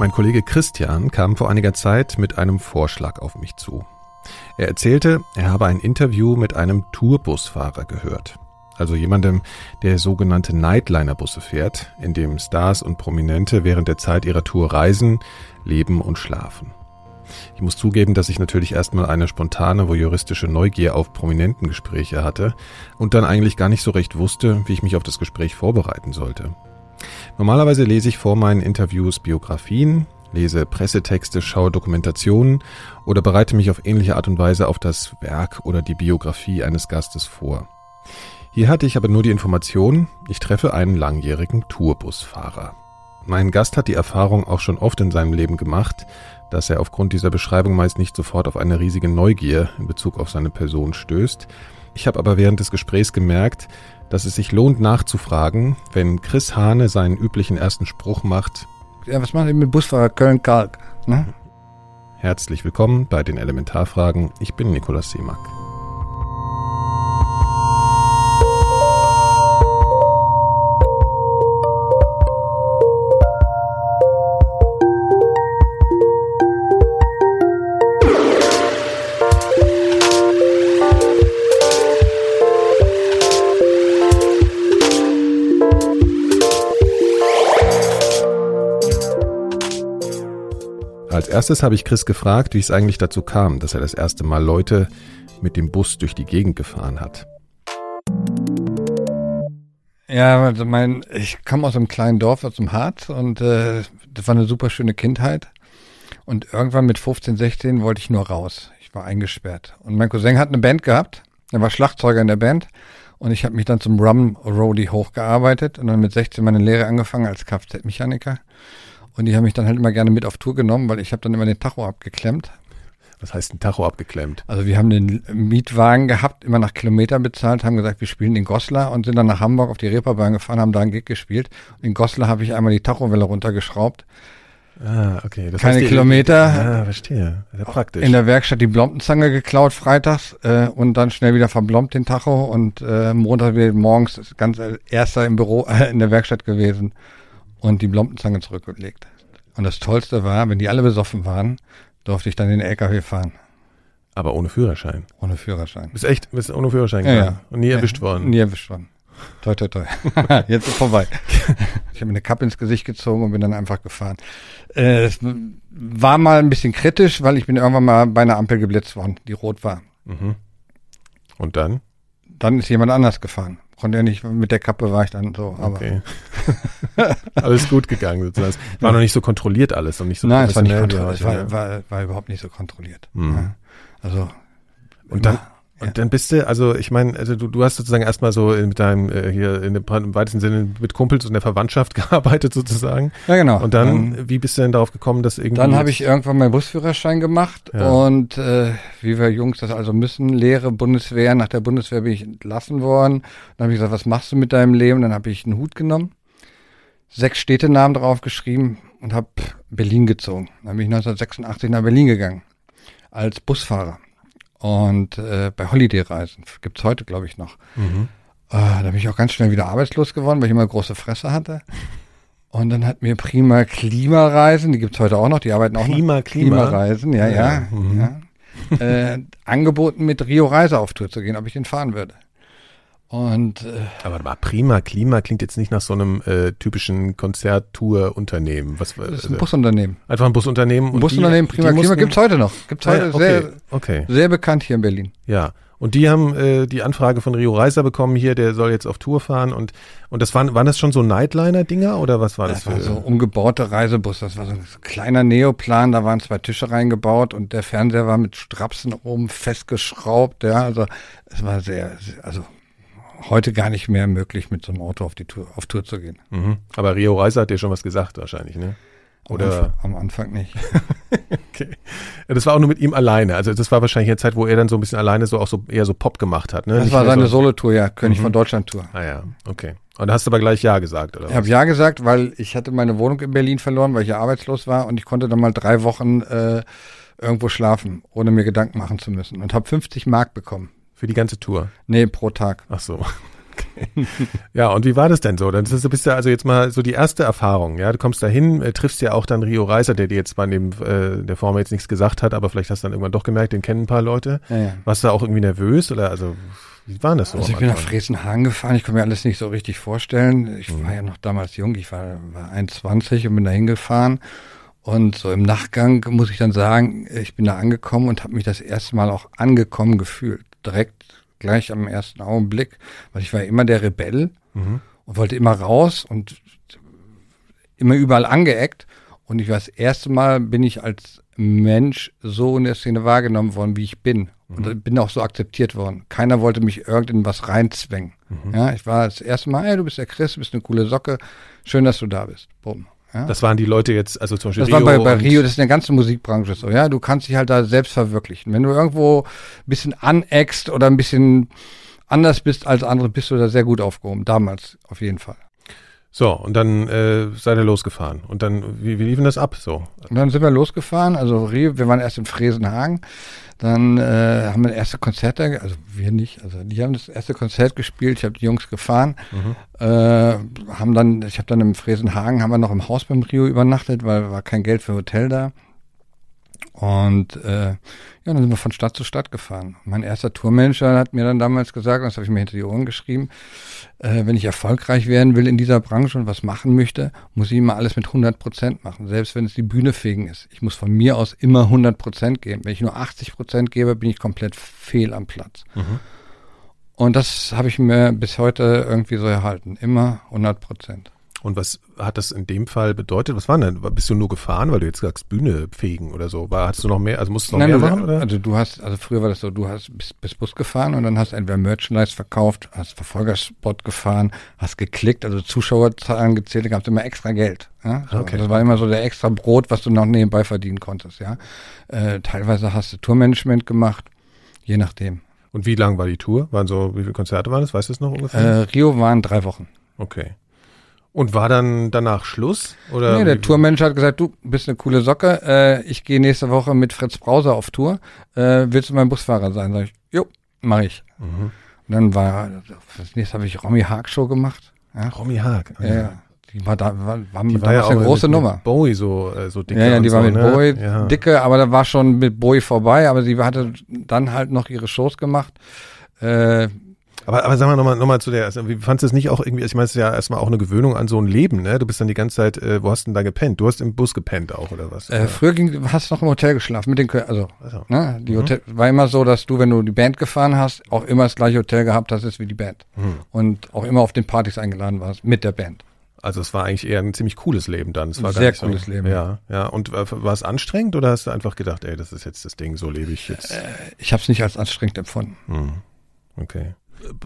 Mein Kollege Christian kam vor einiger Zeit mit einem Vorschlag auf mich zu. Er erzählte, er habe ein Interview mit einem Tourbusfahrer gehört. Also jemandem, der sogenannte Nightliner-Busse fährt, in dem Stars und Prominente während der Zeit ihrer Tour reisen, leben und schlafen. Ich muss zugeben, dass ich natürlich erstmal eine spontane voyeuristische Neugier auf Prominentengespräche hatte und dann eigentlich gar nicht so recht wusste, wie ich mich auf das Gespräch vorbereiten sollte. Normalerweise lese ich vor meinen Interviews Biografien, lese Pressetexte, schaue Dokumentationen oder bereite mich auf ähnliche Art und Weise auf das Werk oder die Biografie eines Gastes vor. Hier hatte ich aber nur die Information, ich treffe einen langjährigen Tourbusfahrer. Mein Gast hat die Erfahrung auch schon oft in seinem Leben gemacht, dass er aufgrund dieser Beschreibung meist nicht sofort auf eine riesige Neugier in Bezug auf seine Person stößt. Ich habe aber während des Gesprächs gemerkt, dass es sich lohnt nachzufragen, wenn Chris Hane seinen üblichen ersten Spruch macht. Ja, was macht ihr mit Busfahrer Köln-Kalk? Ne? Herzlich willkommen bei den Elementarfragen. Ich bin Nikolaus Seemack. Als erstes habe ich Chris gefragt, wie es eigentlich dazu kam, dass er das erste Mal Leute mit dem Bus durch die Gegend gefahren hat. Ja, also mein, ich komme aus einem kleinen Dorf, aus dem Harz und äh, das war eine super schöne Kindheit. Und irgendwann mit 15, 16 wollte ich nur raus. Ich war eingesperrt. Und mein Cousin hat eine Band gehabt. Er war Schlagzeuger in der Band. Und ich habe mich dann zum Rum Roadie hochgearbeitet und dann mit 16 meine Lehre angefangen als Kfz-Mechaniker. Und die haben mich dann halt immer gerne mit auf Tour genommen, weil ich habe dann immer den Tacho abgeklemmt. Was heißt ein Tacho abgeklemmt? Also wir haben den Mietwagen gehabt, immer nach Kilometern bezahlt, haben gesagt, wir spielen in Goslar und sind dann nach Hamburg auf die Reeperbahn gefahren, haben da einen Gig gespielt. Und in Goslar habe ich einmal die Tachowelle runtergeschraubt. Ah, okay. Das Keine heißt, Kilometer. Ah, verstehe. Sehr praktisch. In der Werkstatt die Blompenzange geklaut freitags äh, und dann schnell wieder verblombt den Tacho und äh, Montag wieder morgens ganz erster im Büro äh, in der Werkstatt gewesen und die Blompenzange zurückgelegt. Und das Tollste war, wenn die alle besoffen waren, durfte ich dann den LKW fahren. Aber ohne Führerschein? Ohne Führerschein. Bist echt, bist ohne Führerschein ja, ja. Und nie ja, erwischt worden? Nie erwischt worden. Toi, toi, toi. Jetzt ist vorbei. Ich habe mir eine Kappe ins Gesicht gezogen und bin dann einfach gefahren. Äh, es war mal ein bisschen kritisch, weil ich bin irgendwann mal bei einer Ampel geblitzt worden, die rot war. Mhm. Und dann? Dann ist jemand anders gefahren konnte ja nicht, mit der Kappe war ich dann so, aber. Okay. alles gut gegangen sozusagen. War noch nicht so kontrolliert alles und nicht so Nein, es war nicht kontrolliert, war, war, war, überhaupt nicht so kontrolliert. Mhm. Ja. Also. Und dann, und ja. dann bist du, also ich meine, also du, du hast sozusagen erstmal so mit deinem, äh, hier in dem, im weitesten Sinne mit Kumpels und der Verwandtschaft gearbeitet sozusagen. Ja, genau. Und dann, dann wie bist du denn darauf gekommen, dass irgendwie. Dann habe ich irgendwann meinen Busführerschein gemacht ja. und äh, wie wir Jungs das also müssen, Lehre, Bundeswehr, nach der Bundeswehr bin ich entlassen worden. Dann habe ich gesagt, was machst du mit deinem Leben? Dann habe ich einen Hut genommen, sechs Städtenamen drauf geschrieben und habe Berlin gezogen. Dann bin ich 1986 nach Berlin gegangen als Busfahrer. Und äh, bei Holiday-Reisen gibt's heute, glaube ich, noch. Mhm. Äh, da bin ich auch ganz schnell wieder arbeitslos geworden, weil ich immer große Fresse hatte. Und dann hat mir Prima Klimareisen, die gibt's heute auch noch, die arbeiten auch Prima noch. Klima Klimareisen, ja, ja. ja, mhm. ja. äh, angeboten, mit Rio Reise auf Tour zu gehen, ob ich den fahren würde. Und äh, aber, aber prima Klima klingt jetzt nicht nach so einem äh, typischen Konzerttour-Unternehmen. Was das ist ein Busunternehmen. Einfach ein Busunternehmen. Ein Busunternehmen, die, prima die Klima gibt's heute noch. Gibt's heute ja, okay, sehr, okay. sehr bekannt hier in Berlin. Ja. Und die haben äh, die Anfrage von Rio Reiser bekommen hier, der soll jetzt auf Tour fahren und und das waren waren das schon so Nightliner-Dinger oder was war das? Das war so umgebaute Reisebus. Das war so ein kleiner Neoplan. Da waren zwei Tische reingebaut und der Fernseher war mit Strapsen oben festgeschraubt. Ja, also es war sehr, also heute gar nicht mehr möglich, mit so einem Auto auf die Tour, auf Tour zu gehen. Mhm. Aber Rio Reiser hat dir schon was gesagt wahrscheinlich, ne? Oder am Anfang, am Anfang nicht. okay. Das war auch nur mit ihm alleine. Also das war wahrscheinlich eine Zeit, wo er dann so ein bisschen alleine so auch so eher so Pop gemacht hat. Ne? Das nicht war seine so Solo-Tour, ja, König mhm. von Deutschland-Tour. Ah ja, okay. Und da hast du aber gleich Ja gesagt, oder Ich habe Ja gesagt, weil ich hatte meine Wohnung in Berlin verloren, weil ich ja arbeitslos war und ich konnte dann mal drei Wochen äh, irgendwo schlafen, ohne mir Gedanken machen zu müssen und habe 50 Mark bekommen. Für die ganze Tour? Nee, pro Tag. Ach so. Okay. Ja, und wie war das denn so? Dann bist du bist ja also jetzt mal so die erste Erfahrung, ja. Du kommst da hin, äh, triffst ja auch dann Rio Reiser, der dir jetzt bei dem äh, der Form jetzt nichts gesagt hat, aber vielleicht hast du dann irgendwann doch gemerkt, den kennen ein paar Leute. Ja, ja. Warst du auch irgendwie nervös oder also wie war das so? Also ich bin nach? Fresenhagen gefahren, ich kann mir alles nicht so richtig vorstellen. Ich Mhm. war ja noch damals jung, ich war, war 21 und bin da hingefahren. Und so im Nachgang muss ich dann sagen, ich bin da angekommen und habe mich das erste Mal auch angekommen gefühlt. Direkt gleich am ersten Augenblick, weil ich war immer der Rebell Mhm. und wollte immer raus und immer überall angeeckt. Und ich war das erste Mal bin ich als Mensch so in der Szene wahrgenommen worden, wie ich bin. Und bin auch so akzeptiert worden. Keiner wollte mich irgend in was reinzwängen. Ja, ich war das erste Mal, hey, du bist der Chris, du bist eine coole Socke. Schön, dass du da bist. Bumm. Ja. Das waren die Leute jetzt, also zum Beispiel Das war bei, bei Rio, das ist in der ganzen Musikbranche so, ja. Du kannst dich halt da selbst verwirklichen. Wenn du irgendwo ein bisschen aneckst oder ein bisschen anders bist als andere, bist du da sehr gut aufgehoben. Damals auf jeden Fall. So, und dann äh, seid ihr losgefahren. Und dann, wie, wie lief denn das ab so? Und dann sind wir losgefahren, also Rio, wir waren erst in Fresenhagen, dann äh, haben wir das erste Konzert also wir nicht, also die haben das erste Konzert gespielt, ich habe die Jungs gefahren, äh, haben dann, ich habe dann im Fresenhagen, haben wir noch im Haus beim Rio übernachtet, weil war kein Geld für Hotel da. Und äh, ja, dann sind wir von Stadt zu Stadt gefahren. Mein erster Tourmanager hat mir dann damals gesagt, das habe ich mir hinter die Ohren geschrieben, äh, wenn ich erfolgreich werden will in dieser Branche und was machen möchte, muss ich immer alles mit 100 Prozent machen, selbst wenn es die Bühne fegen ist. Ich muss von mir aus immer 100 Prozent geben. Wenn ich nur 80 Prozent gebe, bin ich komplett fehl am Platz. Und das habe ich mir bis heute irgendwie so erhalten. Immer 100 Prozent. Und was hat das in dem Fall bedeutet? Was war denn? Bist du nur gefahren, weil du jetzt sagst, Bühne fegen oder so? War, hattest du noch mehr, also musstest du noch Nein, mehr du, machen, oder? Also du hast, also früher war das so, du hast bis, bis Bus gefahren und dann hast entweder Merchandise verkauft, hast Verfolgerspot gefahren, hast geklickt, also Zuschauerzahlen gezählt, da gab es immer extra Geld. Ja? So, Okay. Das war immer so der extra Brot, was du noch nebenbei verdienen konntest, ja. Äh, teilweise hast du Tourmanagement gemacht, je nachdem. Und wie lang war die Tour? Waren so, wie viele Konzerte waren das? Weißt du es noch ungefähr? Äh, Rio waren drei Wochen. Okay. Und war dann danach Schluss? Oder Nee, der Tourmanager hat gesagt, du bist eine coole Socke, äh, ich gehe nächste Woche mit Fritz Brauser auf Tour, äh, willst du mein Busfahrer sein? Sag ich, jo, mach ich. Mhm. Und dann war, das nächste habe ich Romy Haag Show gemacht. Ja, Romy Haag. ja, ja. Die war da, war, war Die war ja auch eine große mit, Nummer. Mit Bowie so, äh, so dicke ja, ja, die so, war mit ne? Bowie ja. dicke, aber da war schon mit Bowie vorbei, aber sie hatte dann halt noch ihre Shows gemacht. Äh, Aber, aber sag mal nochmal noch mal zu der, also, wie fandest du es nicht auch irgendwie, ich meine, es ist ja erstmal auch eine Gewöhnung an so ein Leben, ne? Du bist dann die ganze Zeit, äh, wo hast du denn da gepennt? Du hast im Bus gepennt auch, oder was? äh, früher ging, hast du noch im Hotel geschlafen mit den, also Also, Ne? Die Mhm. Hotel war immer so, dass du, wenn du die Band gefahren hast, auch immer das gleiche Hotel gehabt hast wie die Band. hm. Und auch immer auf den Partys eingeladen warst mit der Band. also es war eigentlich eher ein ziemlich cooles Leben dann. Es war Sehr so, cooles Leben. Ja, ja. Und äh, war es anstrengend oder hast du einfach gedacht, ey, das ist jetzt das Ding, so lebe ich jetzt? Ich habe es nicht als anstrengend empfunden. Hm. Okay.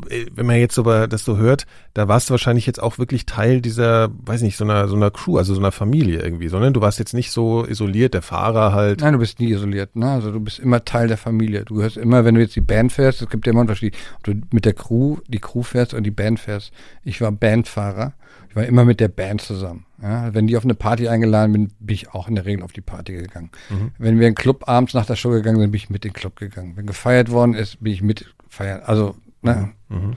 Äh, Wenn man jetzt aber das so hört, da warst du wahrscheinlich jetzt auch wirklich Teil dieser, weiß nicht, so einer, so einer Crew, also so einer Familie irgendwie, sondern du warst jetzt nicht so isoliert, der Fahrer halt. Nein, du bist nie isoliert. Ne? Also du bist immer Teil der Familie. Du gehörst immer, wenn du jetzt die Band fährst, es gibt ja immer einen Unterschied, ob du mit der Crew, die Crew fährst und die Band fährst. Ich war Bandfahrer. Ich war immer mit der Band zusammen. Ja? Wenn die auf eine Party eingeladen bin, bin ich auch in der Regel auf die Party gegangen. Mhm. Wenn wir in den Club abends nach der Show gegangen sind, bin ich mit in den Club gegangen. Wenn gefeiert worden ist, bin ich mit feiern. Also, ne? Mhm.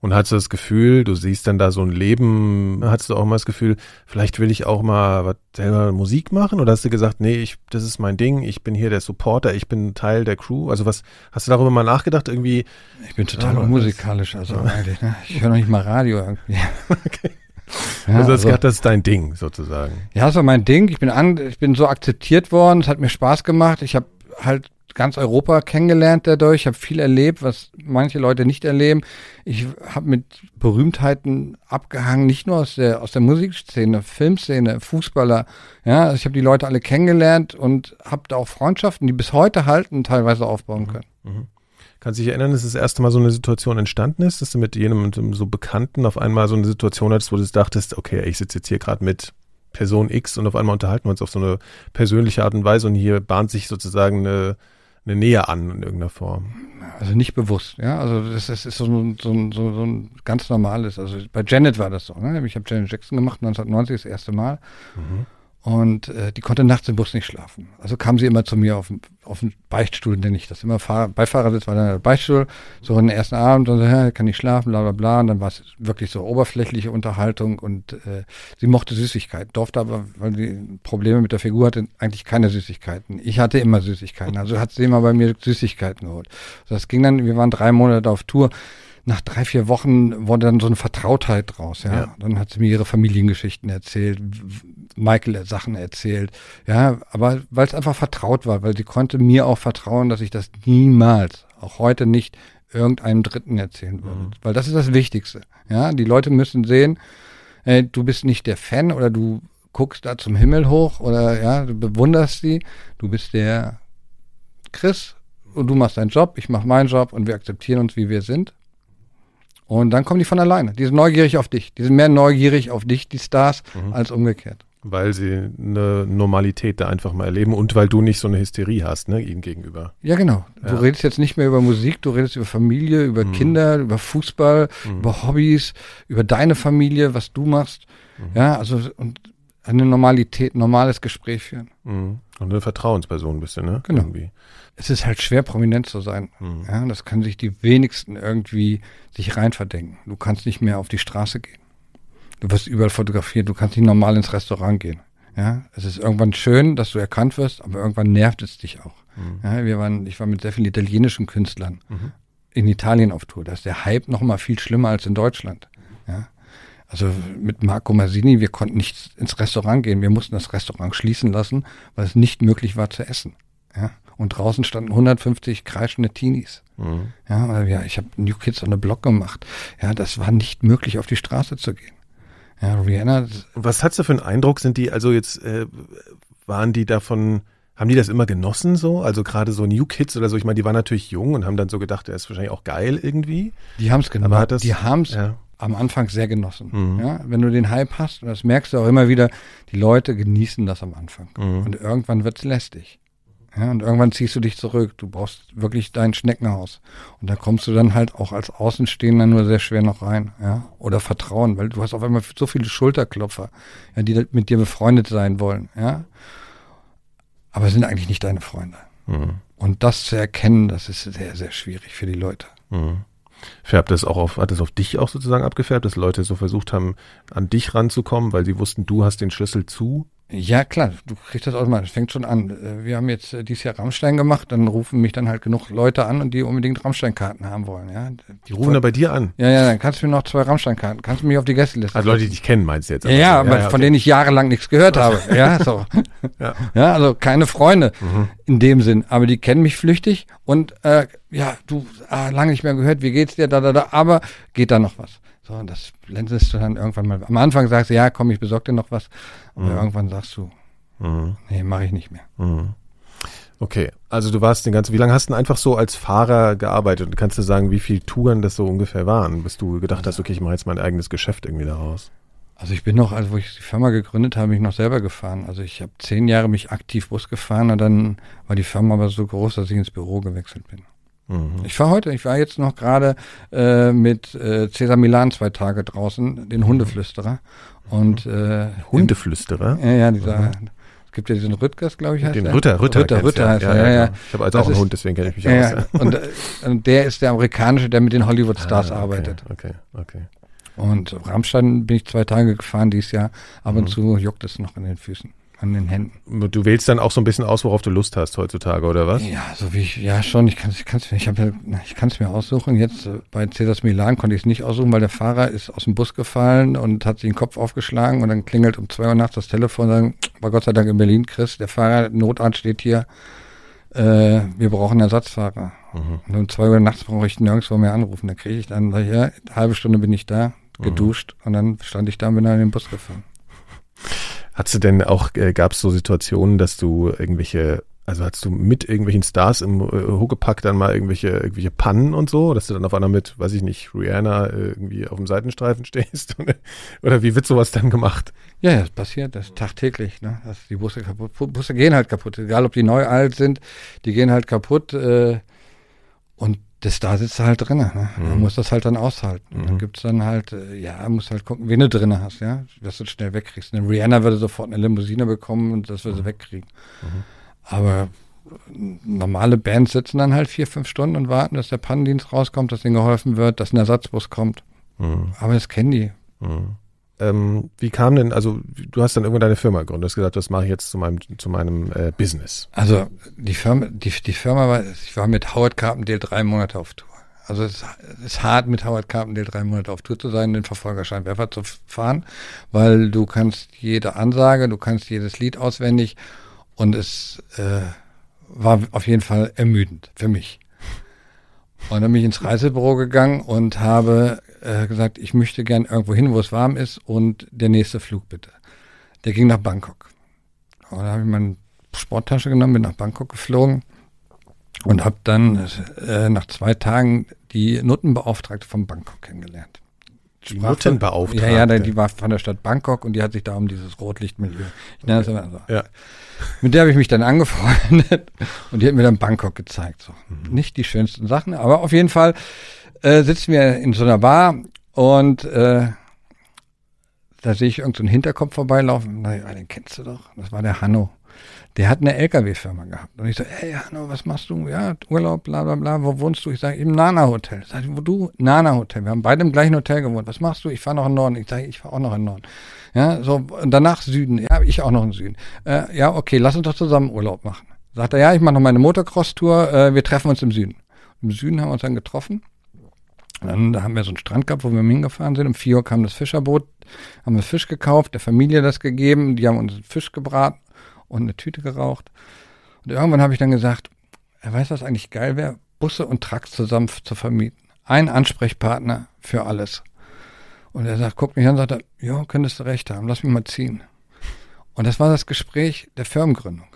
Und hattest du das Gefühl, du siehst dann da so ein Leben, hattest du auch mal das Gefühl, vielleicht will ich auch mal was selber Musik machen? Oder hast du gesagt, nee, ich, das ist mein Ding, ich bin hier der Supporter, ich bin Teil der Crew? Also was, hast du darüber mal nachgedacht irgendwie? Ich bin total Ja, unmusikalisch, also eigentlich. Ne? Ich höre noch nicht mal Radio irgendwie. Okay. Ja, also, das, also- das ist dein Ding sozusagen. Ja, das war mein Ding. Ich bin an, ich bin so akzeptiert worden. Es hat mir Spaß gemacht. Ich habe halt ganz Europa kennengelernt dadurch. Ich habe viel erlebt, was manche Leute nicht erleben. Ich habe mit Berühmtheiten abgehangen, nicht nur aus der aus der Musikszene, Filmszene, Fußballer. Ja, also ich habe die Leute alle kennengelernt und habe da auch Freundschaften, die bis heute halten, teilweise aufbauen können. Mhm. Kannst du dich erinnern, dass das erste Mal so eine Situation entstanden ist, dass du mit jenem so Bekannten auf einmal so eine Situation hattest, wo du dachtest, okay, ich sitze jetzt hier gerade mit Person X und auf einmal unterhalten wir uns auf so eine persönliche Art und Weise und hier bahnt sich sozusagen eine, eine Nähe an in irgendeiner Form. Also nicht bewusst, ja. Also das, das ist so ein, so, ein, so, ein ganz normales. Also bei Janet war das so. Ne? Ich habe Janet Jackson gemacht, 1990 das erste Mal. Mhm. Und äh, die konnte nachts im Bus nicht schlafen. Also kam sie immer zu mir auf, auf den Beichtstuhl, nenne ich das. Immer Fahr Beifahrersitz war dann der Beichtstuhl. So den ersten Abend und so, ja, kann ich schlafen, bla bla bla. Und dann war es wirklich so oberflächliche Unterhaltung und äh, sie mochte Süßigkeiten, durfte aber, weil sie Probleme mit der Figur hatte, eigentlich keine Süßigkeiten. Ich hatte immer Süßigkeiten. Also hat sie immer bei mir Süßigkeiten geholt. Das ging dann, wir waren drei Monate auf Tour nach drei, vier Wochen wurde dann so eine Vertrautheit draus, ja. ja. Dann hat sie mir ihre Familiengeschichten erzählt, Michael Sachen erzählt, ja, aber weil es einfach vertraut war, weil sie konnte mir auch vertrauen, dass ich das niemals, auch heute nicht, irgendeinem Dritten erzählen würde. Mhm. Weil das ist das Wichtigste, ja. Die Leute müssen sehen, ey, du bist nicht der Fan oder du guckst da zum Himmel hoch oder ja, du bewunderst sie, du bist der Chris und du machst deinen Job, ich mache meinen Job und wir akzeptieren uns, wie wir sind. Und dann kommen die von alleine. Die sind neugierig auf dich. Die sind mehr neugierig auf dich, die Stars, mhm. als umgekehrt. Weil sie eine Normalität da einfach mal erleben und weil du nicht so eine Hysterie hast, ne, ihnen gegenüber. Ja, genau. Du ja. redest jetzt nicht mehr über Musik, du redest über Familie, über mhm. Kinder, über Fußball, mhm. über Hobbys, über deine Familie, was du machst. Mhm. Ja, also und eine Normalität, normales Gespräch führen. Mhm. Und eine Vertrauensperson bist du, ne? Genau. Irgendwie. Es ist halt schwer, prominent zu sein. Mhm. Ja, das können sich die wenigsten irgendwie sich rein verdenken. Du kannst nicht mehr auf die Straße gehen. Du wirst überall fotografiert, du kannst nicht normal ins Restaurant gehen. Ja, es ist irgendwann schön, dass du erkannt wirst, aber irgendwann nervt es dich auch. Mhm. Ja, wir waren, ich war mit sehr vielen italienischen Künstlern mhm. in Italien auf Tour. Da ist der Hype noch mal viel schlimmer als in Deutschland. Ja, also mit Marco Masini, wir konnten nicht ins Restaurant gehen. Wir mussten das Restaurant schließen lassen, weil es nicht möglich war zu essen. Ja? Und draußen standen 150 kreischende Teenies. Mhm. Ja, ja, ich habe New Kids on the Block gemacht. Ja, das war nicht möglich, auf die Straße zu gehen. Ja, Rihanna. Was hast du für einen Eindruck? Sind die, also jetzt äh, waren die davon, haben die das immer genossen so? Also gerade so New Kids oder so, ich meine, die waren natürlich jung und haben dann so gedacht, der ist wahrscheinlich auch geil irgendwie. Die haben es genossen. Die haben es ja am Anfang sehr genossen. Mhm. Ja, wenn du den Hype hast, und das merkst du auch immer wieder, die Leute genießen das am Anfang. Mhm. Und irgendwann wird's lästig. Ja, und irgendwann ziehst du dich zurück. Du brauchst wirklich dein Schneckenhaus. Und da kommst du dann halt auch als Außenstehender nur sehr schwer noch rein. Ja, oder Vertrauen, weil du hast auf einmal so viele Schulterklopfer, ja, die mit dir befreundet sein wollen. Ja, aber sind eigentlich nicht deine Freunde. Mhm. Und das zu erkennen, das ist sehr, sehr schwierig für die Leute. Mhm. Färbt es auch auf, hat es auf dich auch sozusagen abgefärbt, dass Leute so versucht haben, an dich ranzukommen, weil sie wussten, du hast den Schlüssel zu ja, klar, du kriegst das automatisch. Fängt schon an. Äh, wir haben jetzt äh, dieses Jahr Rammstein gemacht, dann rufen mich dann halt genug Leute an und die unbedingt Rammstein-Karten haben wollen. Ja, die rufen da bei dir an. Ja, ja, dann kannst du mir noch zwei Rammstein-Karten. Kannst du mich auf die Gästeliste. Also Leute, die dich kennen, meinst du jetzt? Ja, ja, aber ja, ja, von denen ich jahrelang nichts gehört habe. Ja, so. ja. ja, also keine Freunde mhm. in dem Sinn. Aber die kennen mich flüchtig und äh, ja, du, ah, lange nicht mehr gehört, wie geht's dir, da, da, da, aber geht da noch was. So, das blendest du dann irgendwann mal. Am Anfang sagst du, ja, komm, ich besorg dir noch was. Aber mhm. irgendwann sagst du, Mhm. Nee, mache ich nicht mehr. Mhm. Okay, also du warst den ganzen, wie lange hast du denn einfach so als Fahrer gearbeitet? Und kannst du sagen, wie viele Touren das so ungefähr waren, bis du gedacht hast, okay, ich mache jetzt mein eigenes Geschäft irgendwie daraus? Also ich bin noch, also wo ich die Firma gegründet habe, bin ich noch selber gefahren. Also ich habe zehn Jahre mich aktiv Bus gefahren und dann war die Firma aber so groß, dass ich ins Büro gewechselt bin. Mhm. Ich fahre heute, ich war jetzt noch gerade äh, mit äh, Cesar Milan zwei Tage draußen, den Hundeflüsterer. Und äh, Hundeflüsterer? Ja, ja, dieser mhm gibt ja diesen Rüttgers, glaube ich, heißt Den der. Rütter, Rütter, Rütter, Rütter heißt ja, er, ja, ja. Ich habe also auch einen ist, Hund, deswegen kenne ich mich ja, aus. Und, äh, und, der ist der amerikanische, der mit den Hollywood-Stars ah, okay, arbeitet. Okay, okay. Und Rammstein bin ich zwei Tage gefahren dieses Jahr. Ab und mhm. zu juckt es noch in den Füßen an den Händen. Du wählst dann auch so ein bisschen aus, worauf du Lust hast heutzutage, oder was? Ja, so wie ich, ja schon, ich kann es ich ich hab, ich kann's mir aussuchen. Jetzt äh, bei Cesars Milan konnte ich es nicht aussuchen, weil der Fahrer ist aus dem Bus gefallen und hat sich den Kopf aufgeschlagen und dann klingelt um zwei Uhr nachts das Telefon und dann war Gott sei Dank in Berlin, Chris, der Fahrer, Notarzt steht hier, äh, wir brauchen Ersatzfahrer. Mhm. Und um zwei Uhr nachts brauche ich nirgendwo mehr anrufen. Da kriege ich dann, ja, eine halbe Stunde bin ich da, geduscht mhm. und dann stand ich da und bin dann in den Bus gefahren. Hattest du denn auch, äh, gab es so Situationen, dass du irgendwelche, also hast du mit irgendwelchen Stars im äh, Huckepack dann mal irgendwelche, irgendwelche Pannen und so, dass du dann auf einmal mit, weiß ich nicht, Rihanna äh, irgendwie auf dem Seitenstreifen stehst? Oder wie wird sowas dann gemacht? Ja, das passiert, das tagtäglich, ne? Dass die Busse kaputt, Busse gehen halt kaputt, egal ob die neu alt sind, die gehen halt kaputt, äh, und das da sitzt du halt drin. Ne? Man Mhm. muss das halt dann aushalten. Mhm. Dann gibt's dann halt, äh, ja, musst halt gucken, wen du drin hast, ja, dass du das schnell wegkriegst. Eine Rihanna würde sofort eine Limousine bekommen und das würde sie wegkriegen. Mhm. Aber normale Bands sitzen dann halt vier, fünf Stunden und warten, dass der Pannendienst rauskommt, dass ihnen geholfen wird, dass ein Ersatzbus kommt. Mhm. Aber das kennen die. Ähm, wie kam denn, also du hast dann irgendwann deine Firma gegründet, hast gesagt, das mache ich jetzt zu meinem, zu meinem äh, Business. Also die Firma, die, die Firma war, ich war mit Howard Carpendale drei Monate auf Tour. Also es ist hart, mit Howard Carpendale drei Monate auf Tour zu sein, den Verfolgerscheinwerfer zu fahren, weil du kannst jede Ansage, du kannst jedes Lied auswendig und es äh, war auf jeden Fall ermüdend für mich. Und dann bin ich ins Reisebüro gegangen und habe äh, gesagt, ich möchte gern irgendwo hin, wo es warm ist und der nächste Flug bitte. Der ging nach Bangkok. Und da habe ich meine Sporttasche genommen, bin nach Bangkok geflogen und habe dann äh, nach zwei Tagen die Nuttenbeauftragte von Bangkok kennengelernt. Die Nuttenbeauftragte? Ja, ja, die, war von der Stadt Bangkok und die hat sich da um dieses Rotlichtmilieu. Ich nenne das immer so. Ja. Mit der habe ich mich dann angefreundet und die hat mir dann Bangkok gezeigt. So. Mhm. Nicht die schönsten Sachen, aber auf jeden Fall äh, sitzen wir in so einer Bar und äh, da sehe ich irgendeinen so Hinterkopf vorbeilaufen. Na ja, den kennst du doch. Das war der Hanno. Der hat eine LKW-Firma gehabt. Und ich so, hey Hanno, was machst du? Ja, Urlaub, bla bla bla. Wo wohnst du? Ich sage, im Nana-Hotel. Sag ich, wo du? Nana-Hotel. Wir haben beide im gleichen Hotel gewohnt. Was machst du? Ich fahre noch in den Norden. Ich sage, ich fahre auch noch in den Norden. Ja, so, und danach Süden. Ja, ich auch noch in Süden. Äh, ja, okay, lass uns doch zusammen Urlaub machen. Sagt er, ja, ich mache noch meine Motocross-Tour. Äh, wir treffen uns im Süden. Im Süden haben wir uns dann getroffen. Dann da haben wir so einen Strand gehabt, wo wir hingefahren sind. Um vier Uhr kam das Fischerboot, haben wir Fisch gekauft, der Familie das gegeben, die haben uns Fisch gebraten und eine Tüte geraucht. Und irgendwann habe ich dann gesagt, er weiß, was eigentlich geil wäre, Busse und Trucks zusammen zu vermieten. Ein Ansprechpartner für alles. Und er sagt, guckt mich an und sagt, er, ja, könntest du recht haben, lass mich mal ziehen. Und das war das Gespräch der Firmengründung.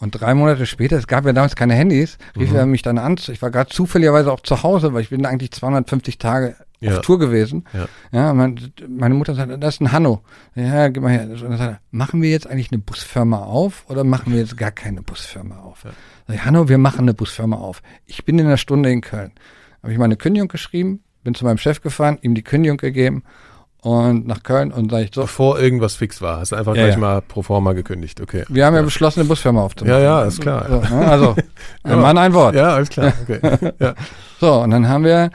Und drei Monate später, es gab ja damals keine Handys, rief Mhm. er mich dann an. Ich war gerade zufälligerweise auch zu Hause, weil ich bin eigentlich 250 Tage Ja. auf Tour gewesen. Ja. Ja, mein, meine Mutter sagt, das ist ein Hanno. Ja, gib mal her. Und dann sagt er, machen wir jetzt eigentlich eine Busfirma auf oder machen wir jetzt gar keine Busfirma auf? Ja. Sag ich, Hanno, wir machen eine Busfirma auf. Ich bin in einer Stunde in Köln. Habe ich meine Kündigung geschrieben, bin zu meinem Chef gefahren, ihm die Kündigung gegeben und nach Köln und sage ich so, Bevor irgendwas fix war, hast du einfach Ja, gleich ja. mal pro forma gekündigt, okay. wir haben ja beschlossen, eine Busfirma aufzumachen. Ja, ja, ist klar. So, ne, also, ein Ja. Mann, ein Wort. Ja, alles klar, okay. ja. So, und dann haben wir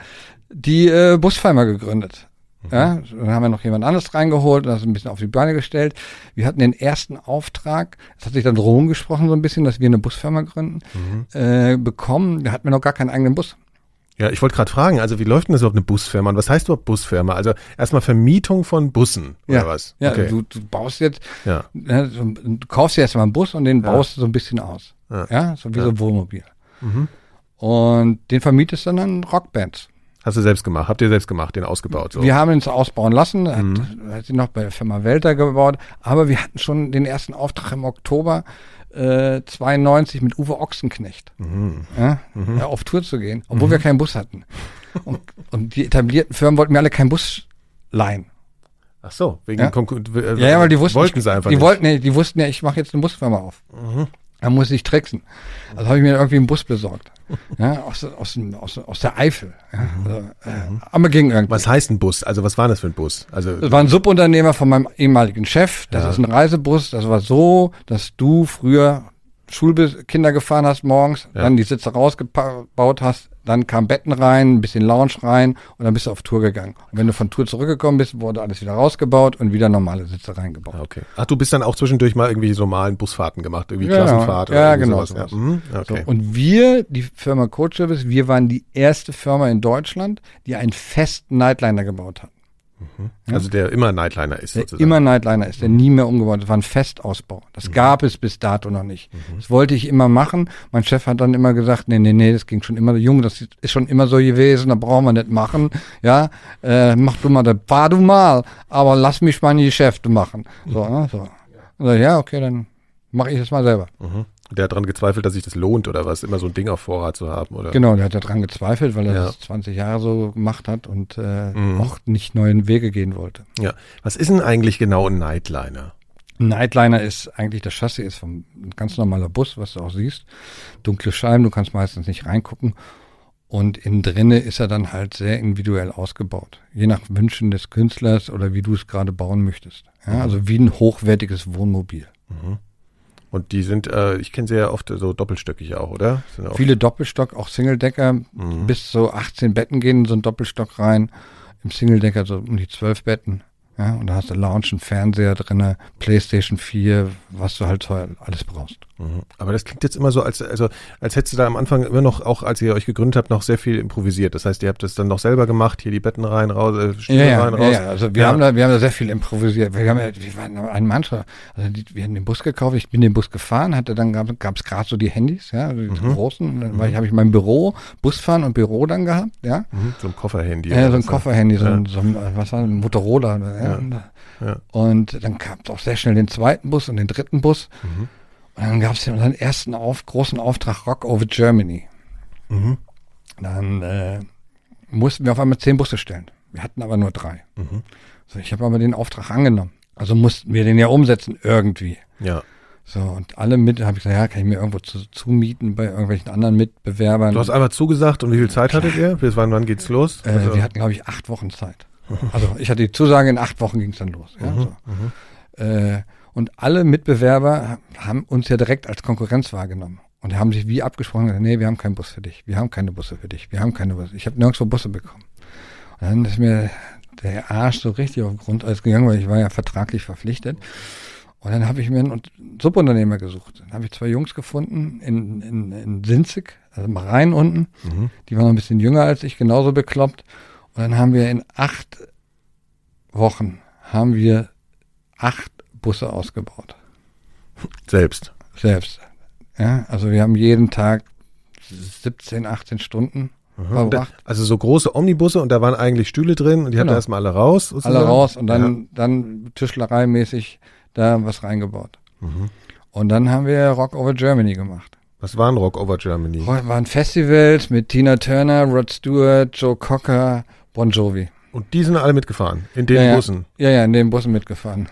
die äh, Busfirma gegründet. Mhm. Ja, dann haben wir noch jemand anderes reingeholt und das ein bisschen auf die Beine gestellt. Wir hatten den ersten Auftrag, es hat sich dann rumgesprochen so ein bisschen, dass wir eine Busfirma gründen, Mhm. äh, bekommen. Da hatten wir noch gar keinen eigenen Bus. Ja, ich wollte gerade fragen, also wie läuft denn das überhaupt eine Busfirma und was heißt überhaupt Busfirma? Also erstmal Vermietung von Bussen oder Ja. was? Ja, okay. du, du baust jetzt, ja. ne, so, du kaufst dir erstmal einen Bus und den Ja. baust du so ein bisschen aus. Ja. So wie so ein Wohnmobil. Mhm. Und den vermietest du dann an Rockbands. Hast du selbst gemacht? Habt ihr selbst gemacht, den ausgebaut? So. Wir haben ihn ausbauen lassen, hat, Mhm. hat sie noch bei der Firma Welter gebaut, aber wir hatten schon den ersten Auftrag im Oktober äh, 92 mit Uwe Ochsenknecht, Mhm. ja, Mhm. auf Tour zu gehen, obwohl wir keinen Bus hatten. Und, und die etablierten Firmen wollten mir alle keinen Bus leihen. Ach so, wegen Ja. Konkur äh, Ja, ja, weil die wussten, wollten sie einfach die nicht. wollten, nee, die wussten ja, ich mache jetzt eine Busfirma auf. Mhm. Da muss ich tricksen. Also habe ich mir irgendwie einen Bus besorgt. Ja, aus, aus, aus, aus der Eifel. Ja, also, äh, aber ging irgendwie. Mhm. Was heißt ein Bus? Also was war das für ein Bus? Also Das war ein Subunternehmer von meinem ehemaligen Chef. Das Ja. ist ein Reisebus. Das war so, dass du früher Schulkinder gefahren hast morgens, Ja. dann die Sitze rausgebaut hast, dann kam Betten rein, ein bisschen Lounge rein und dann bist du auf Tour gegangen. Und wenn du von Tour zurückgekommen bist, wurde alles wieder rausgebaut und wieder normale Sitze reingebaut. Okay. Ach, du bist dann auch zwischendurch mal irgendwie so normalen Busfahrten gemacht, irgendwie Ja, Klassenfahrt ja, irgendwie genau, sowas. Ja. Mhm. So, Okay. und wir, die Firma Coach Service, wir waren die erste Firma in Deutschland, die einen festen Nightliner gebaut hat. Also der immer Nightliner ist Der sozusagen. immer Nightliner ist, der nie mehr umgebaut ist. Das war ein Festausbau. Das gab es bis dato noch nicht. Das wollte ich immer machen. Mein Chef hat dann immer gesagt, nee, nee, nee, das ging schon immer, Junge, das ist schon immer so gewesen, da brauchen wir nicht machen. Ja, äh, mach du mal, da fahr du mal, aber lass mich meine Geschäfte machen. So, ne, so. Und dann, ja, okay, dann mache ich das mal selber. Mhm. Der hat daran gezweifelt, dass sich das lohnt oder was, immer so ein Ding auf Vorrat zu haben oder. Genau, der hat daran gezweifelt, weil er Ja. das 20 Jahre so gemacht hat und äh, Mhm. auch nicht neue Wege gehen wollte. Ja. Was ist denn eigentlich genau ein Nightliner? Ein Nightliner ist eigentlich, das Chassis ist vom ganz normaler Bus, was du auch siehst. Dunkle Scheiben, du kannst meistens nicht reingucken. Und innen drinne ist er dann halt sehr individuell ausgebaut. Je nach Wünschen des Künstlers oder wie du es gerade bauen möchtest. Ja, Mhm. also wie ein hochwertiges Wohnmobil. Und die sind, äh, ich kenne sie ja oft so doppelstöckig auch, oder? Auch, Viele Doppelstock, auch Singledecker, Mhm. bis so 18 Betten gehen in so ein Doppelstock rein. Im Singledecker so um die 12 Betten. Ja, und da hast du Lounge, einen Fernseher drinne, Playstation 4, was du halt alles brauchst. Mhm. Aber das klingt jetzt immer so, als, also, als hättest du da am Anfang immer noch, auch als ihr euch gegründet habt, noch sehr viel improvisiert. Das heißt, ihr habt das dann noch selber gemacht, hier die Betten rein, raus, äh, Stühle Ja, ja, rein, ja, raus. ja, also wir Ja. haben da, wir haben da sehr viel improvisiert. Wir haben ja, wir waren ein Mantra. Also die, wir haben den Bus gekauft, ich bin den Bus gefahren, hatte dann gab es gerade so die Handys, ja, die Mhm. großen. Und dann ich, habe ich mein Büro, Busfahren und Büro dann gehabt, ja. Mhm, so ein Kofferhandy. Ja, so ein Kofferhandy, so, Ja. ein, so ein, was war ein Motorola. Ja. Ja. Und dann kam es auch sehr schnell den zweiten Bus und den dritten Bus. Mhm. Und dann gab es unseren ersten auf, großen Auftrag Rock over Germany. Mhm. Dann äh, mussten wir auf einmal zehn Busse stellen. Wir hatten aber nur drei. Mhm. So, ich habe aber den Auftrag angenommen. Also mussten wir den ja umsetzen irgendwie. Ja. So, und alle mit, habe ich gesagt, ja, kann ich mir irgendwo zu, zumieten bei irgendwelchen anderen Mitbewerbern. Du hast einmal zugesagt und wie viel Zeit hattet ihr? Bis wann, wann geht's los? äh, Also- wir hatten, glaube ich, acht Wochen Zeit. Also ich hatte die Zusage, in acht Wochen ging es dann los. Ja, Mhm, so. Äh, und alle Mitbewerber haben uns ja direkt als Konkurrenz wahrgenommen. Und haben sich wie abgesprochen, gesagt, nee, wir haben keinen Bus für dich, wir haben keine Busse für dich, wir haben keine Busse. Ich habe nirgendwo Busse bekommen. Und dann ist mir der Arsch so richtig auf Grundeis gegangen, weil ich war ja vertraglich verpflichtet. Und dann habe ich mir einen Subunternehmer gesucht. Dann habe ich zwei Jungs gefunden in, in, in Sinzig, also im Rhein unten. Mhm. Die waren noch ein bisschen jünger als ich, genauso bekloppt. Und dann haben wir in acht Wochen haben wir acht Busse ausgebaut. Selbst. Selbst. Ja, also wir haben jeden Tag 17, 18 Stunden Mhm. Und da-. Also so große Omnibusse und da waren eigentlich Stühle drin und die hatten Genau. erstmal alle raus. Alle sozusagen? raus und dann, dann Tischlereimäßig da was reingebaut. Mhm. Und dann haben wir Rock Over Germany gemacht. Was war ein Rock Over Germany? Waren Festivals mit Tina Turner, Rod Stewart, Joe Cocker, Bon Jovi. Und die sind alle mitgefahren, in den Ja, ja. Bussen. Ja, ja, in den Bussen mitgefahren.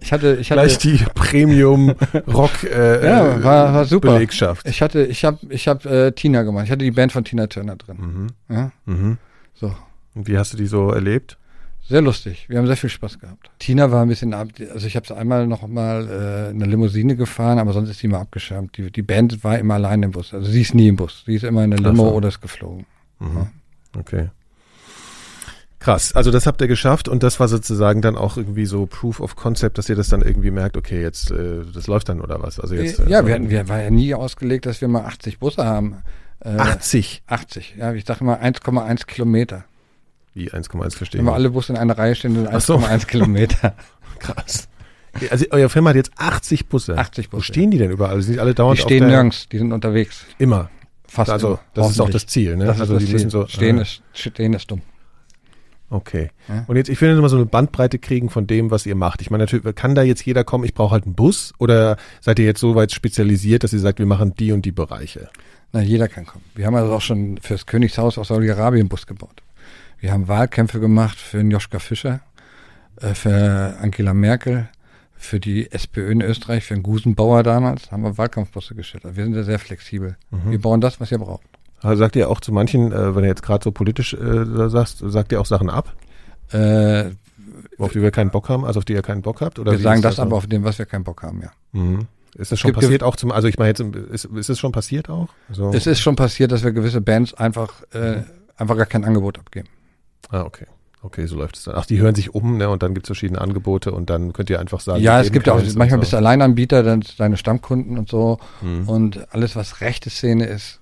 Ich hatte, ich hatte, Gleich die Premium Rock äh, Ja, war- war super. Belegschaft. ich hatte, ich habe, ich habe äh, Tina gemacht. Ich hatte die Band von Tina Turner drin. Mhm. Ja, Mhm. so. Und wie hast du die so erlebt? Sehr lustig. Wir haben sehr viel Spaß gehabt. Tina war ein bisschen ab, also ich habe sie einmal noch mal äh, in eine Limousine gefahren, aber sonst ist sie immer abgeschirmt. Die, die Band war immer allein im Bus. Also sie ist nie im Bus. Sie ist immer in der Limo so. oder ist geflogen. Mhm. Okay. Krass, also das habt ihr geschafft und das war sozusagen dann auch irgendwie so Proof of Concept, dass ihr das dann irgendwie merkt, okay, jetzt äh, das läuft dann oder was? Also jetzt äh, ja, so wir hatten, wir war ja nie ausgelegt, dass wir mal 80 Busse haben. Äh, 80, 80, ja, ich sage mal 1,1 Kilometer. wie 1,1 verstehen. Wenn wir alle Busse in einer Reihe stehen, sind Ach so. 1,1 Kilometer. Krass. Also euer Firma hat jetzt 80 Busse. 80 Wo Busse. stehen die denn überall? Sind die alle Die dauernd stehen auf der, nirgends, die sind unterwegs. Immer. Fast Also immer. das ist auch das Ziel, ne? Das also ist das die müssen Ziel. so stehen, ist, stehen ist dumm. Okay. Ja. Und jetzt, ich will jetzt mal so eine Bandbreite kriegen von dem, was ihr macht. Ich meine, natürlich kann da jetzt jeder kommen, ich brauche halt einen Bus oder seid ihr jetzt so weit spezialisiert, dass ihr sagt, wir machen die und die Bereiche? Na, jeder kann kommen. Wir haben also auch schon fürs Königshaus aus Saudi-Arabien Bus gebaut. Wir haben Wahlkämpfe gemacht für den Joschka Fischer, äh, für Angela Merkel, für die SPÖ in Österreich, für den Gusenbauer damals, haben wir Wahlkampfbusse gestellt. Also wir sind da sehr flexibel. Wir bauen das, was ihr braucht. Also sagt ihr auch zu manchen, äh, wenn ihr jetzt gerade so politisch äh, sagst, sagt ihr auch Sachen ab, Äh, auf die wir keinen Bock haben, also auf die ihr keinen Bock habt? Oder wir sagen das so? aber auf dem, was wir keinen Bock haben, ja. Mhm. Ist das schon passiert auch zum, also ich meine jetzt, ist, ist es schon passiert auch? So. Es ist schon passiert, dass wir gewisse Bands einfach, äh, einfach gar kein Angebot abgeben. Ah, okay. Okay, so läuft es dann. Ach, die hören sich um, ne, und dann gibt es verschiedene Angebote und dann könnt ihr einfach sagen. ja, es gibt ja auch, manchmal so. bist du Alleinanbieter, dann deine Stammkunden und so. Mhm. Und alles, was rechte Szene ist,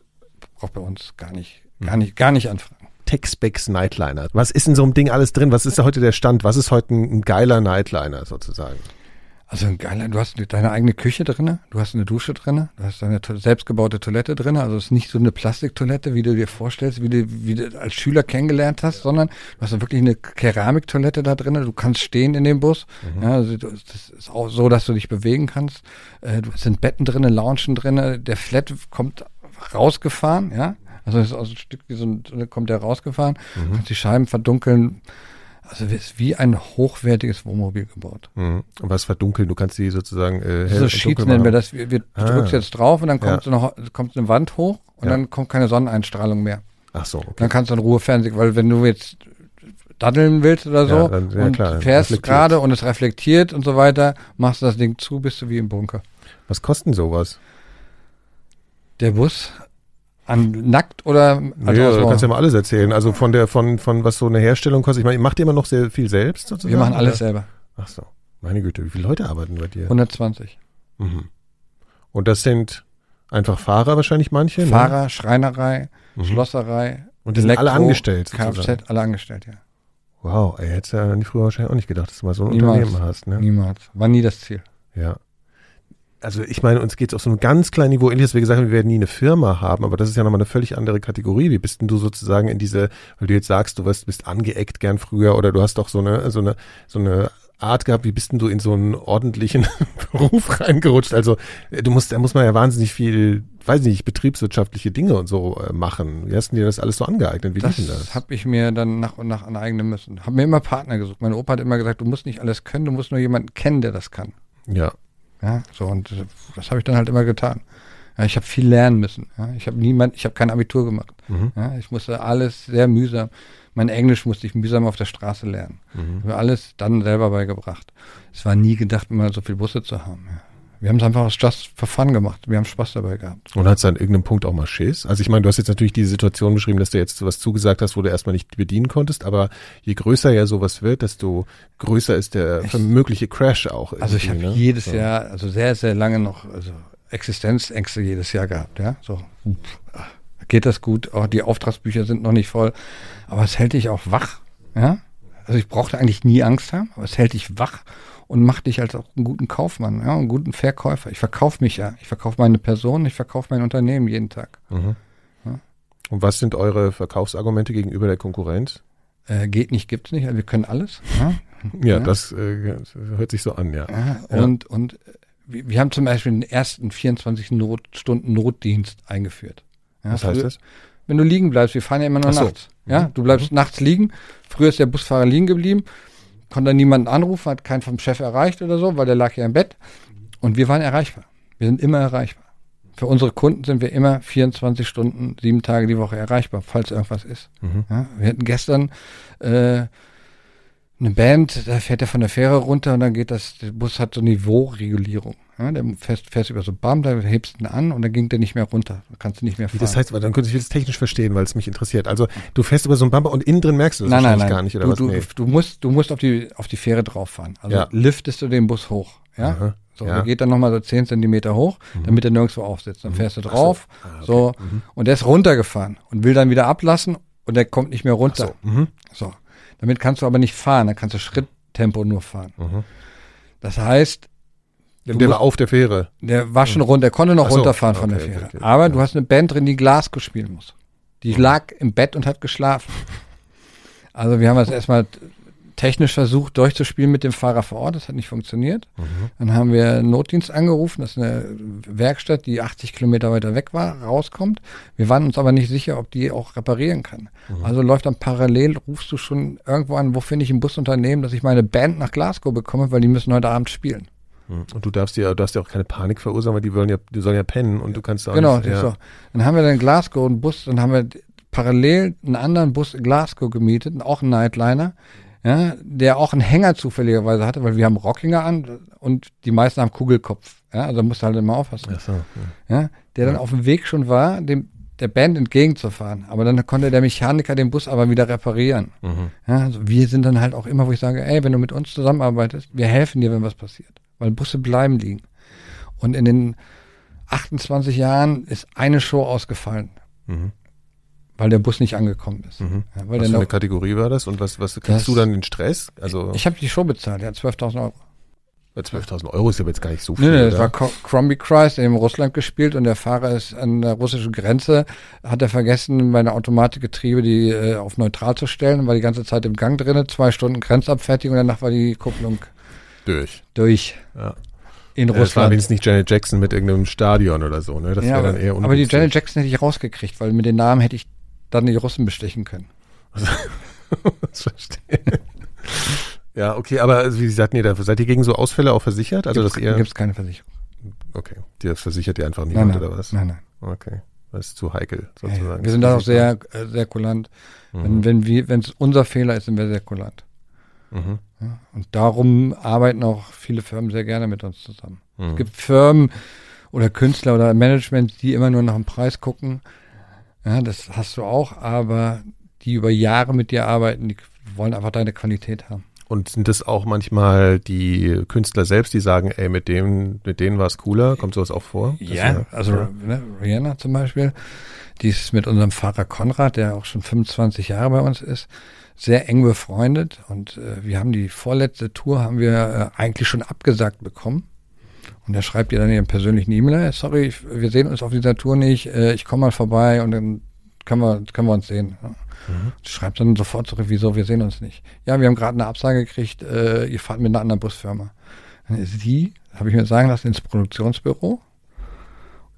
braucht bei uns gar nicht, Mhm. gar nicht, gar nicht anfragen. Textbacks Nightliner. Was ist in so einem Ding alles drin? Was ist da heute der Stand? Was ist heute ein, ein geiler Nightliner sozusagen? Also ein geiler, du hast deine eigene Küche drinne, du hast eine Dusche drinne, du hast deine to selbstgebaute Toilette drinne. Also es ist nicht so eine Plastiktoilette, wie du dir vorstellst, wie du, wie du als Schüler kennengelernt hast, sondern du hast wirklich eine Keramiktoilette da drinne. Du kannst stehen in dem Bus. Ja, also du- das ist auch so, dass du dich bewegen kannst. Äh, du es sind Betten drinne, Loungen drinne. Der Flat kommt rausgefahren, ja. Also es ist aus ein Stück, wie so ein, kommt der rausgefahren. Du kannst die Scheiben verdunkeln. Also es ist wie ein hochwertiges Wohnmobil gebaut. Mhm. Und was verdunkeln? Du kannst die sozusagen äh, hell So Sheets nennen wir das. Wir, wir Ah. drückst jetzt drauf und dann kommt, Ja. so eine, kommt eine Wand hoch und Ja. dann kommt keine Sonneneinstrahlung mehr. Ach so, okay. Dann kannst du in Ruhe Fernsehen, weil wenn du jetzt daddeln willst oder so Ja, dann- ja, und klar, fährst gerade und es reflektiert und so weiter, machst du das Ding zu, bist du wie im Bunker. Was kostet denn sowas? Der Bus an nackt oder Nee, als du Ausbau? kannst ja mal alles erzählen. Also von der, von, von was so eine Herstellung kostet. Ich meine, macht ihr immer noch sehr viel selbst sozusagen? Wir machen alles oder? selber. Ach so. Meine Güte, wie viele Leute arbeiten bei dir? 120. Mhm. Und das sind einfach Fahrer wahrscheinlich manche? ne? Fahrer, Schreinerei, Mhm. Schlosserei, Und die sind alle Elektro, angestellt sozusagen. Kfz, alle angestellt, ja. Wow, ey, hättest ja nie früher wahrscheinlich auch nicht gedacht, dass du mal so ein Niemals. Unternehmen hast, ne? Niemals. War nie das Ziel. Ja. Also ich meine, uns geht es auf so einem ganz kleinen Niveau ähnlich, dass wir gesagt haben, wir werden nie eine Firma haben, aber das ist ja nochmal eine völlig andere Kategorie. Wie bist denn du sozusagen in diese, weil du jetzt sagst, du warst, bist angeeckt gern früher oder du hast doch so eine, so eine, so eine Art gehabt, wie bist denn du in so einen ordentlichen Beruf reingerutscht? Also äh, du musst, da muss man ja wahnsinnig viel, weiß nicht, betriebswirtschaftliche Dinge und so äh, machen. Wie hast du dir das alles so angeeignet? Wie Das, lief denn das? habe ich mir dann nach und nach aneignen müssen. Habe mir immer Partner gesucht. Mein Opa hat immer gesagt, du musst nicht alles können, du musst nur jemanden kennen, der das kann. ja. Ja, so und äh, das habe ich dann halt immer getan. Ja, ich habe viel lernen müssen. Ja, ich habe niemand, ich habe kein Abitur gemacht. Mhm. Ja, ich musste alles sehr mühsam. Mein Englisch musste ich mühsam auf der Straße lernen. Mhm. Mir alles dann selber beigebracht. Es war nie gedacht, immer so viel Busse zu haben. Ja. Wir haben es einfach aus Just for Fun gemacht. Wir haben Spaß dabei gehabt. Und hat es an irgendeinem Punkt auch mal Schiss? Also ich meine, du hast jetzt natürlich die Situation beschrieben, dass du jetzt was zugesagt hast, wo du erstmal nicht bedienen konntest, aber je größer ja sowas wird, desto größer ist der Ich- mögliche Crash auch. Also ich habe ne? jedes so. Jahr, also sehr, sehr lange noch, also Existenzängste jedes Jahr gehabt, ja. So geht das gut, auch die Auftragsbücher sind noch nicht voll, aber es hält dich auch wach, ja. Also ich brauchte eigentlich nie Angst haben, aber es hält dich wach und macht dich als auch einen guten Kaufmann, ja, einen guten Verkäufer. Ich verkaufe mich ja, ich verkaufe meine Person, ich verkaufe mein Unternehmen jeden Tag. Mhm. Ja. Und was sind eure Verkaufsargumente gegenüber der Konkurrenz? Äh, geht nicht, gibt's nicht, also wir können alles. Ja? Ja, Ja. das äh, hört sich so an, ja. Und, und äh, wir wir haben zum Beispiel den ersten 24 Not, Stunden Notdienst eingeführt. Ja, Was heißt das? Wenn du liegen bleibst, wir fahren ja immer nur so. nachts. Ja, Mhm. du bleibst nachts liegen. Früher ist der Busfahrer liegen geblieben, konnte niemanden anrufen, hat keinen vom Chef erreicht oder so, weil der lag ja im Bett. Und wir waren erreichbar. Wir sind immer erreichbar. Für unsere Kunden sind wir immer 24 Stunden, sieben Tage die Woche erreichbar, falls irgendwas ist. Mhm. Ja, wir hatten gestern äh, eine Band, da fährt er von der Fähre runter und dann geht das, der Bus hat so Niveauregulierung. Ja, der fährst, fährst über so Bam, da hebst du ihn an und dann ging der nicht mehr runter. Da kannst du nicht mehr Wie fahren. das heißt, weil dann könnte ich das technisch verstehen, weil es mich interessiert. Also du fährst über so einen Bumper und innen drin merkst du das nein, nein, nein. gar nicht, oder du, was? du, Nee. du musst, du musst auf die, auf die Fähre drauf fahren. Also Ja. liftest du den Bus hoch. Ja. Aha, So, ja. der geht dann nochmal so 10 Zentimeter hoch, damit er nirgendwo aufsitzt. Dann fährst du drauf, Ah, okay. so, Mhm. und der ist runtergefahren und will dann wieder ablassen und der kommt nicht mehr runter. So. Mhm. So. Damit kannst du aber nicht fahren, dann kannst du Schritttempo nur fahren. Mhm. Das heißt, Der, der war auf der Fähre. der war schon runter, der konnte noch so, runterfahren von okay, der Fähre. okay, okay. Aber Ja. du hast eine Band drin, die Glasgow spielen muss. Die lag im Bett und hat geschlafen. Also wir haben das erstmal technisch versucht durchzuspielen mit dem Fahrer vor Ort, das hat nicht funktioniert. Mhm. Dann haben wir einen Notdienst angerufen, das ist eine Werkstatt, die 80 Kilometer weiter weg war, rauskommt. Wir waren uns aber nicht sicher, ob die auch reparieren kann. Mhm. Also läuft dann parallel, rufst du schon irgendwo an, wo finde ich ein Busunternehmen, dass ich meine Band nach Glasgow bekomme, weil die müssen heute Abend spielen. Mhm. Und du darfst ja, du darfst ja auch keine Panik verursachen, weil die wollen ja, die sollen ja pennen und du kannst da auch Genau, nicht, ist ja. so. Dann haben wir dann in Glasgow einen Bus, dann haben wir parallel einen anderen Bus in Glasgow gemietet, auch einen Nightliner, ja, der auch einen Hänger zufälligerweise hatte, weil wir haben Rockinger an und die meisten haben Kugelkopf. Ja, also musst du halt immer aufpassen. So, ja. Ja, der dann auf dem Weg schon war, dem der Band entgegenzufahren. Aber dann konnte der Mechaniker den Bus aber wieder reparieren. Mhm. Ja, also wir sind dann halt auch immer, wo ich sage, ey, wenn du mit uns zusammenarbeitest, wir helfen dir, wenn was passiert. Weil Busse bleiben liegen. Und in den 28 Jahren ist eine Show ausgefallen, Mhm. weil der Bus nicht angekommen ist. Mhm. Ja, Was für eine Kategorie war das und was, was kriegst du dann den Stress? Also ich habe die Show bezahlt, ja, 12.000 Euro. bei 12.000 Euro ist ja jetzt gar nicht so viel. Nee, nee, das war Crombie Christ, in Russland gespielt und der Fahrer ist an der russischen Grenze, hat er vergessen, meine Automatikgetriebe die äh, auf neutral zu stellen, war die ganze Zeit im Gang drinne, zwei Stunden Grenzabfertigung, danach war die Kupplung durch. durch Ja. in Ja, Das war Russland. wenigstens nicht Janet Jackson mit irgendeinem Stadion oder so, ne? Das ja, wäre aber, dann eher aber die. Janet Jackson hätte ich rausgekriegt, weil mit den Namen hätte ich dann die Russen bestechen können. das verstehe. ja, okay, aber also, wie Sie sagten, ihr, da seid ihr gegen so Ausfälle auch versichert? Also, dass Gibt ihr, es keine Versicherung. okay, die versichert ihr einfach Nein, niemand nein, oder was? nein, nein. Okay. Das ist zu heikel, sozusagen. Ja, wir sind da auch sehr, äh, sehr kulant. Mhm. Wenn, wenn es unser Fehler ist, sind wir sehr kulant. Mhm. Ja, und darum arbeiten auch viele Firmen sehr gerne mit uns zusammen. Mhm. Es gibt Firmen oder Künstler oder Management, die immer nur nach dem Preis gucken. Ja, das hast du auch, aber die über Jahre mit dir arbeiten, die wollen einfach deine Qualität haben. Und sind das auch manchmal die Künstler selbst, die sagen, ey, mit dem, mit denen war es cooler? Kommt sowas auch vor? Ja, also ja. Ne, Rihanna zum Beispiel, die ist mit unserem Vater Konrad, der auch schon 25 Jahre bei uns ist, sehr eng befreundet. Und äh, wir haben die vorletzte Tour haben wir äh, eigentlich schon abgesagt bekommen. Und er schreibt ihr dann ihren persönlichen E-Mail, sorry, wir sehen uns auf dieser Tour nicht, äh, ich komme mal vorbei und dann können wir, können wir uns sehen. Mhm. Schreibt dann sofort zurück, wieso, wir sehen uns nicht. Ja, wir haben gerade eine Absage gekriegt, äh, ihr fahrt mit einer anderen Busfirma. Dann ist sie, habe ich mir sagen lassen, ins Produktionsbüro.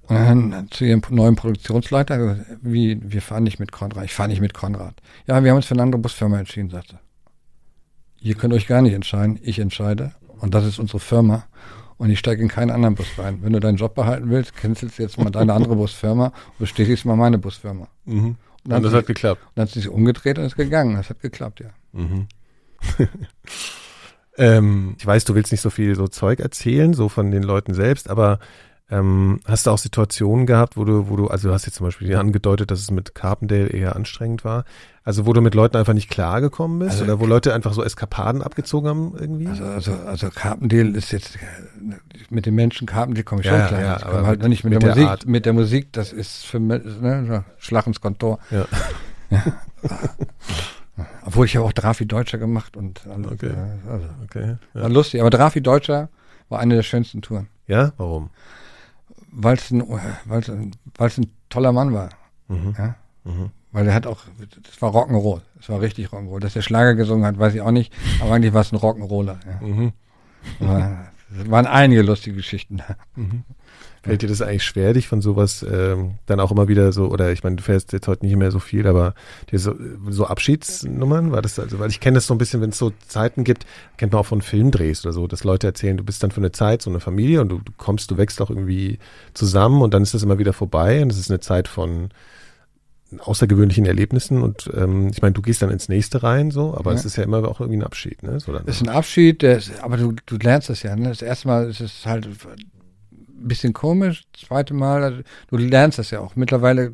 Und dann zu ihrem neuen Produktionsleiter, wie, wir fahren nicht mit Konrad, ich fahre nicht mit Konrad. Ja, wir haben uns für eine andere Busfirma entschieden, sagte. Ihr könnt euch gar nicht entscheiden, ich entscheide. Und das ist unsere Firma. Und ich steige in keinen anderen Bus rein. Wenn du deinen Job behalten willst, cancelst jetzt mal deine andere Busfirma und bestätigst mal meine Busfirma. Mhm. Und, dann und das hat sie, geklappt. dann hat sie sich umgedreht und ist gegangen. Das hat geklappt, ja. Mhm. ähm, ich weiß, du willst nicht so viel so Zeug erzählen, so von den Leuten selbst, aber ähm, hast du auch Situationen gehabt, wo du, wo du, also du hast jetzt zum Beispiel angedeutet, dass es mit Carpendale eher anstrengend war. Also wo du mit Leuten einfach nicht klargekommen bist also, oder wo Leute einfach so Eskapaden abgezogen haben irgendwie? Also, also, also Carpendale ist jetzt mit den Menschen Carpendale komme ich ja, schon klar. Ja, ich komme halt mit, nicht mit, mit der, der, Musik. Art. Mit der Musik, das ist für mich ne, Schlag ins Kontor. Ja. ja. Obwohl ich habe auch Drafi Deutscher gemacht und alles. Okay. Also, okay. Ja. War lustig. Aber Drafi Deutscher war eine der schönsten Touren. Ja, warum? Weil es ein, weil's ein, weil's ein toller Mann war. Mhm. Ja? Mhm. Weil er hat auch, das war Rock'n'Roll. Das war richtig Rock'n'Roll. Dass er Schlager gesungen hat, weiß ich auch nicht. Aber eigentlich war es ein Rock'n'Roller. Ja. Mhm. Es waren einige lustige Geschichten. Mhm. Fällt dir das eigentlich schwer, dich von sowas ähm, dann auch immer wieder so, oder ich meine, du fährst jetzt heute nicht mehr so viel, aber dir so, so Abschiedsnummern, war das also, weil ich kenne das so ein bisschen, wenn es so Zeiten gibt, kennt man auch von Filmdrehs oder so, dass Leute erzählen, du bist dann für eine Zeit so eine Familie und du, du kommst, du wächst auch irgendwie zusammen und dann ist das immer wieder vorbei und es ist eine Zeit von außergewöhnlichen Erlebnissen und ähm, ich meine, du gehst dann ins nächste rein, so, aber ja. es ist ja immer auch irgendwie ein Abschied, ne? So dann es ist ein Abschied, der ist, aber du, du lernst das ja, ne? Das erste Mal ist es halt bisschen komisch. Das zweite Mal, also, du lernst das ja auch. Mittlerweile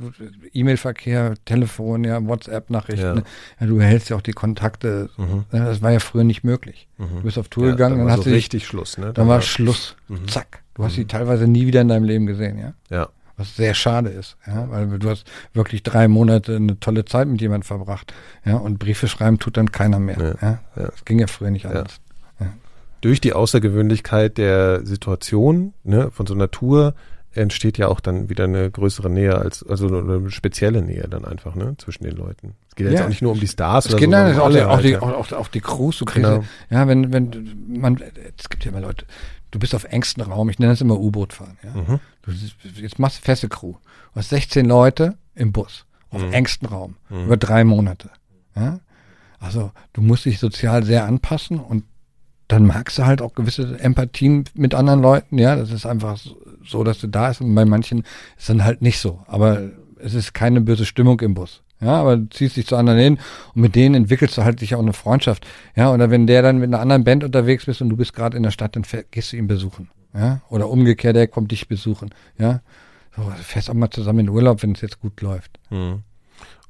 E-Mail-Verkehr, Telefon, ja, WhatsApp-Nachrichten. Ja. ja. du hältst ja auch die Kontakte. Mhm. Das war ja früher nicht möglich. Mhm. Du bist auf Tour ja, gegangen, dann, dann hast so du richtig Schluss, ne? Dann, dann war Schluss. Mhm. Zack. Du hast sie mhm. teilweise nie wieder in deinem Leben gesehen, ja. Ja. Was sehr schade ist, ja, weil du hast wirklich drei Monate eine tolle Zeit mit jemandem verbracht, ja, und Briefe schreiben tut dann keiner mehr, ja. ja. Das ging ja früher nicht anders durch die Außergewöhnlichkeit der Situation, ne, von so einer Tour, entsteht ja auch dann wieder eine größere Nähe als, also eine spezielle Nähe dann einfach, ne, zwischen den Leuten. Es geht ja jetzt auch nicht nur um die Stars es oder geht so. Dann auch, die, auch, die, auch, auch die Crews, du kriegst, genau. ja, wenn, wenn, man, es gibt ja immer Leute, du bist auf engstem Raum, ich nenne es immer U-Boot fahren, ja. Mhm. Du, jetzt machst du feste Crew. Du hast 16 Leute im Bus, auf mhm. engstem Raum, mhm. über drei Monate, ja. Also, du musst dich sozial sehr anpassen und dann magst du halt auch gewisse Empathien mit anderen Leuten, ja, das ist einfach so, dass du da ist und bei manchen ist dann halt nicht so, aber es ist keine böse Stimmung im Bus. Ja, aber du ziehst dich zu anderen hin und mit denen entwickelst du halt dich auch eine Freundschaft. Ja, oder wenn der dann mit einer anderen Band unterwegs bist und du bist gerade in der Stadt, dann gehst du ihn besuchen. Ja, oder umgekehrt, der kommt dich besuchen. Ja, so, fährst auch mal zusammen in Urlaub, wenn es jetzt gut läuft. Hm.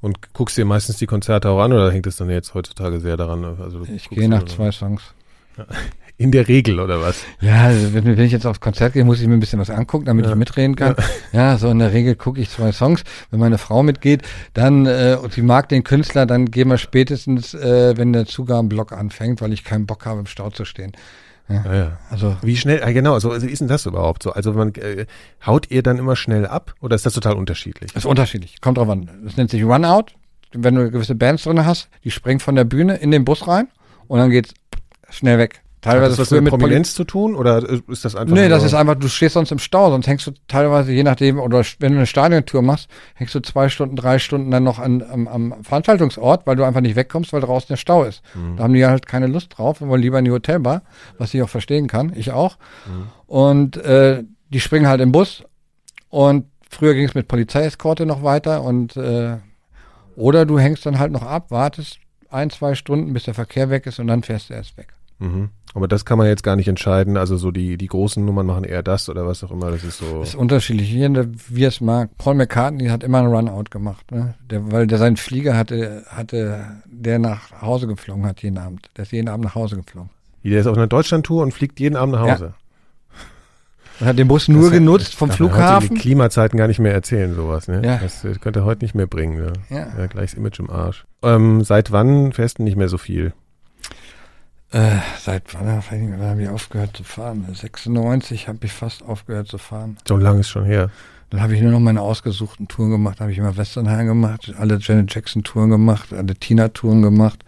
Und guckst dir meistens die Konzerte auch an oder hängt es dann jetzt heutzutage sehr daran? Also ich gehe nach zwei Songs. In der Regel, oder was? Ja, wenn, wenn, ich jetzt aufs Konzert gehe, muss ich mir ein bisschen was angucken, damit ja. ich mitreden kann. Ja. ja. so in der Regel gucke ich zwei Songs. Wenn meine Frau mitgeht, dann, äh, und sie mag den Künstler, dann gehen wir spätestens, äh, wenn der Zugabeblock anfängt, weil ich keinen Bock habe, im Stau zu stehen. Ja. ja, ja. Also wie schnell? Ah, genau. So also, wie ist denn das überhaupt so? Also man äh, haut ihr dann immer schnell ab oder ist das total unterschiedlich? Das ist unterschiedlich. Kommt drauf an. Das nennt sich Runout. Wenn du gewisse Bands drin hast, die springen von der Bühne in den Bus rein und dann geht's schnell weg. Teilweise Hat das was mit Prominenz zu tun oder ist das einfach? Nee, das ist einfach, du stehst sonst im Stau, sonst hängst du teilweise, je nachdem, oder wenn du eine Stadiontour machst, hängst du zwei Stunden, drei Stunden dann noch an, am, am Veranstaltungsort, weil du einfach nicht wegkommst, weil draußen der Stau ist. Mhm. Da haben die halt keine Lust drauf und wollen lieber in die Hotelbar, was ich auch verstehen kann, ich auch. Mhm. Und äh, die springen halt im Bus und früher ging es mit Polizeieskorte noch weiter und äh, oder du hängst dann halt noch ab, wartest ein, zwei Stunden, bis der Verkehr weg ist und dann fährst du erst weg. Mhm. Aber das kann man jetzt gar nicht entscheiden. Also so die, die großen Nummern machen eher das oder was auch immer. Das ist so. Das ist unterschiedlich. Wie es mag. Paul McCartney hat immer einen Runout gemacht, ne? Der, weil der seinen Flieger hatte, hatte, der nach Hause geflogen hat jeden Abend. Der ist jeden Abend nach Hause geflogen. Der ist auf einer Deutschlandtour und fliegt jeden Abend nach Hause. Ja. Hat den Bus nur Das- genutzt vom Darf man Flughafen. die Klimazeiten gar nicht mehr erzählen, sowas, ne? Ja. Das äh, könnte er heute nicht mehr bringen, ja. Ja. ja gleich das Image im Arsch. Ähm, seit wann fährst du nicht mehr so viel? Äh, seit wann, habe ich aufgehört zu fahren? 96 habe ich fast aufgehört zu fahren. So lange ist schon her. Dann habe ich nur noch meine ausgesuchten Touren gemacht. habe ich immer Westernhagen gemacht, alle Janet Jackson Touren gemacht, alle Tina Touren gemacht,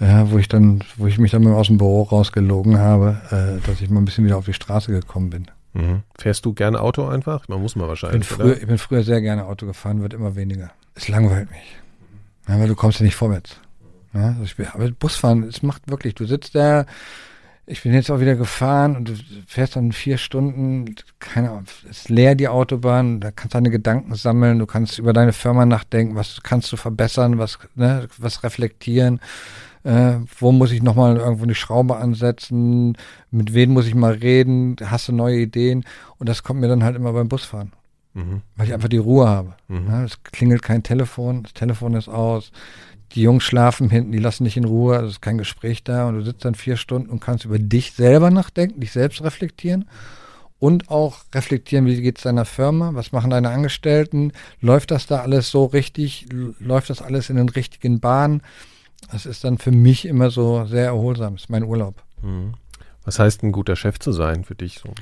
äh, wo ich dann, wo ich mich dann mal aus dem Büro rausgelogen habe, äh, dass ich mal ein bisschen wieder auf die Straße gekommen bin. Mhm. Fährst du gerne Auto einfach? Man muss mal Ich bin, wahrscheinlich. früher, ich bin früher sehr gerne Auto gefahren, wird immer weniger. Es langweilt mich. Ja, weil du kommst ja nicht vorwärts. Ja, ich bin, aber Busfahren, es macht wirklich, du sitzt da, ich bin jetzt auch wieder gefahren und du fährst dann vier Stunden, keine Ahnung, es ist leer die Autobahn, da kannst du deine Gedanken sammeln, du kannst über deine Firma nachdenken, was kannst du verbessern, was, ne, was reflektieren, äh, wo muss ich nochmal irgendwo eine Schraube ansetzen, mit wem muss ich mal reden, hast du neue Ideen und das kommt mir dann halt immer beim Busfahren Mhm. weil ich einfach die Ruhe habe. Mhm. Ja, es klingelt kein Telefon, das Telefon ist aus, die Jungs schlafen hinten, die lassen dich in Ruhe, es ist kein Gespräch da und du sitzt dann vier Stunden und kannst über dich selber nachdenken, dich selbst reflektieren und auch reflektieren, wie geht's deiner Firma, was machen deine Angestellten, läuft das da alles so richtig, läuft das alles in den richtigen Bahnen. Das ist dann für mich immer so sehr erholsam, das ist mein Urlaub. Mhm. Was heißt ein guter Chef zu sein für dich so?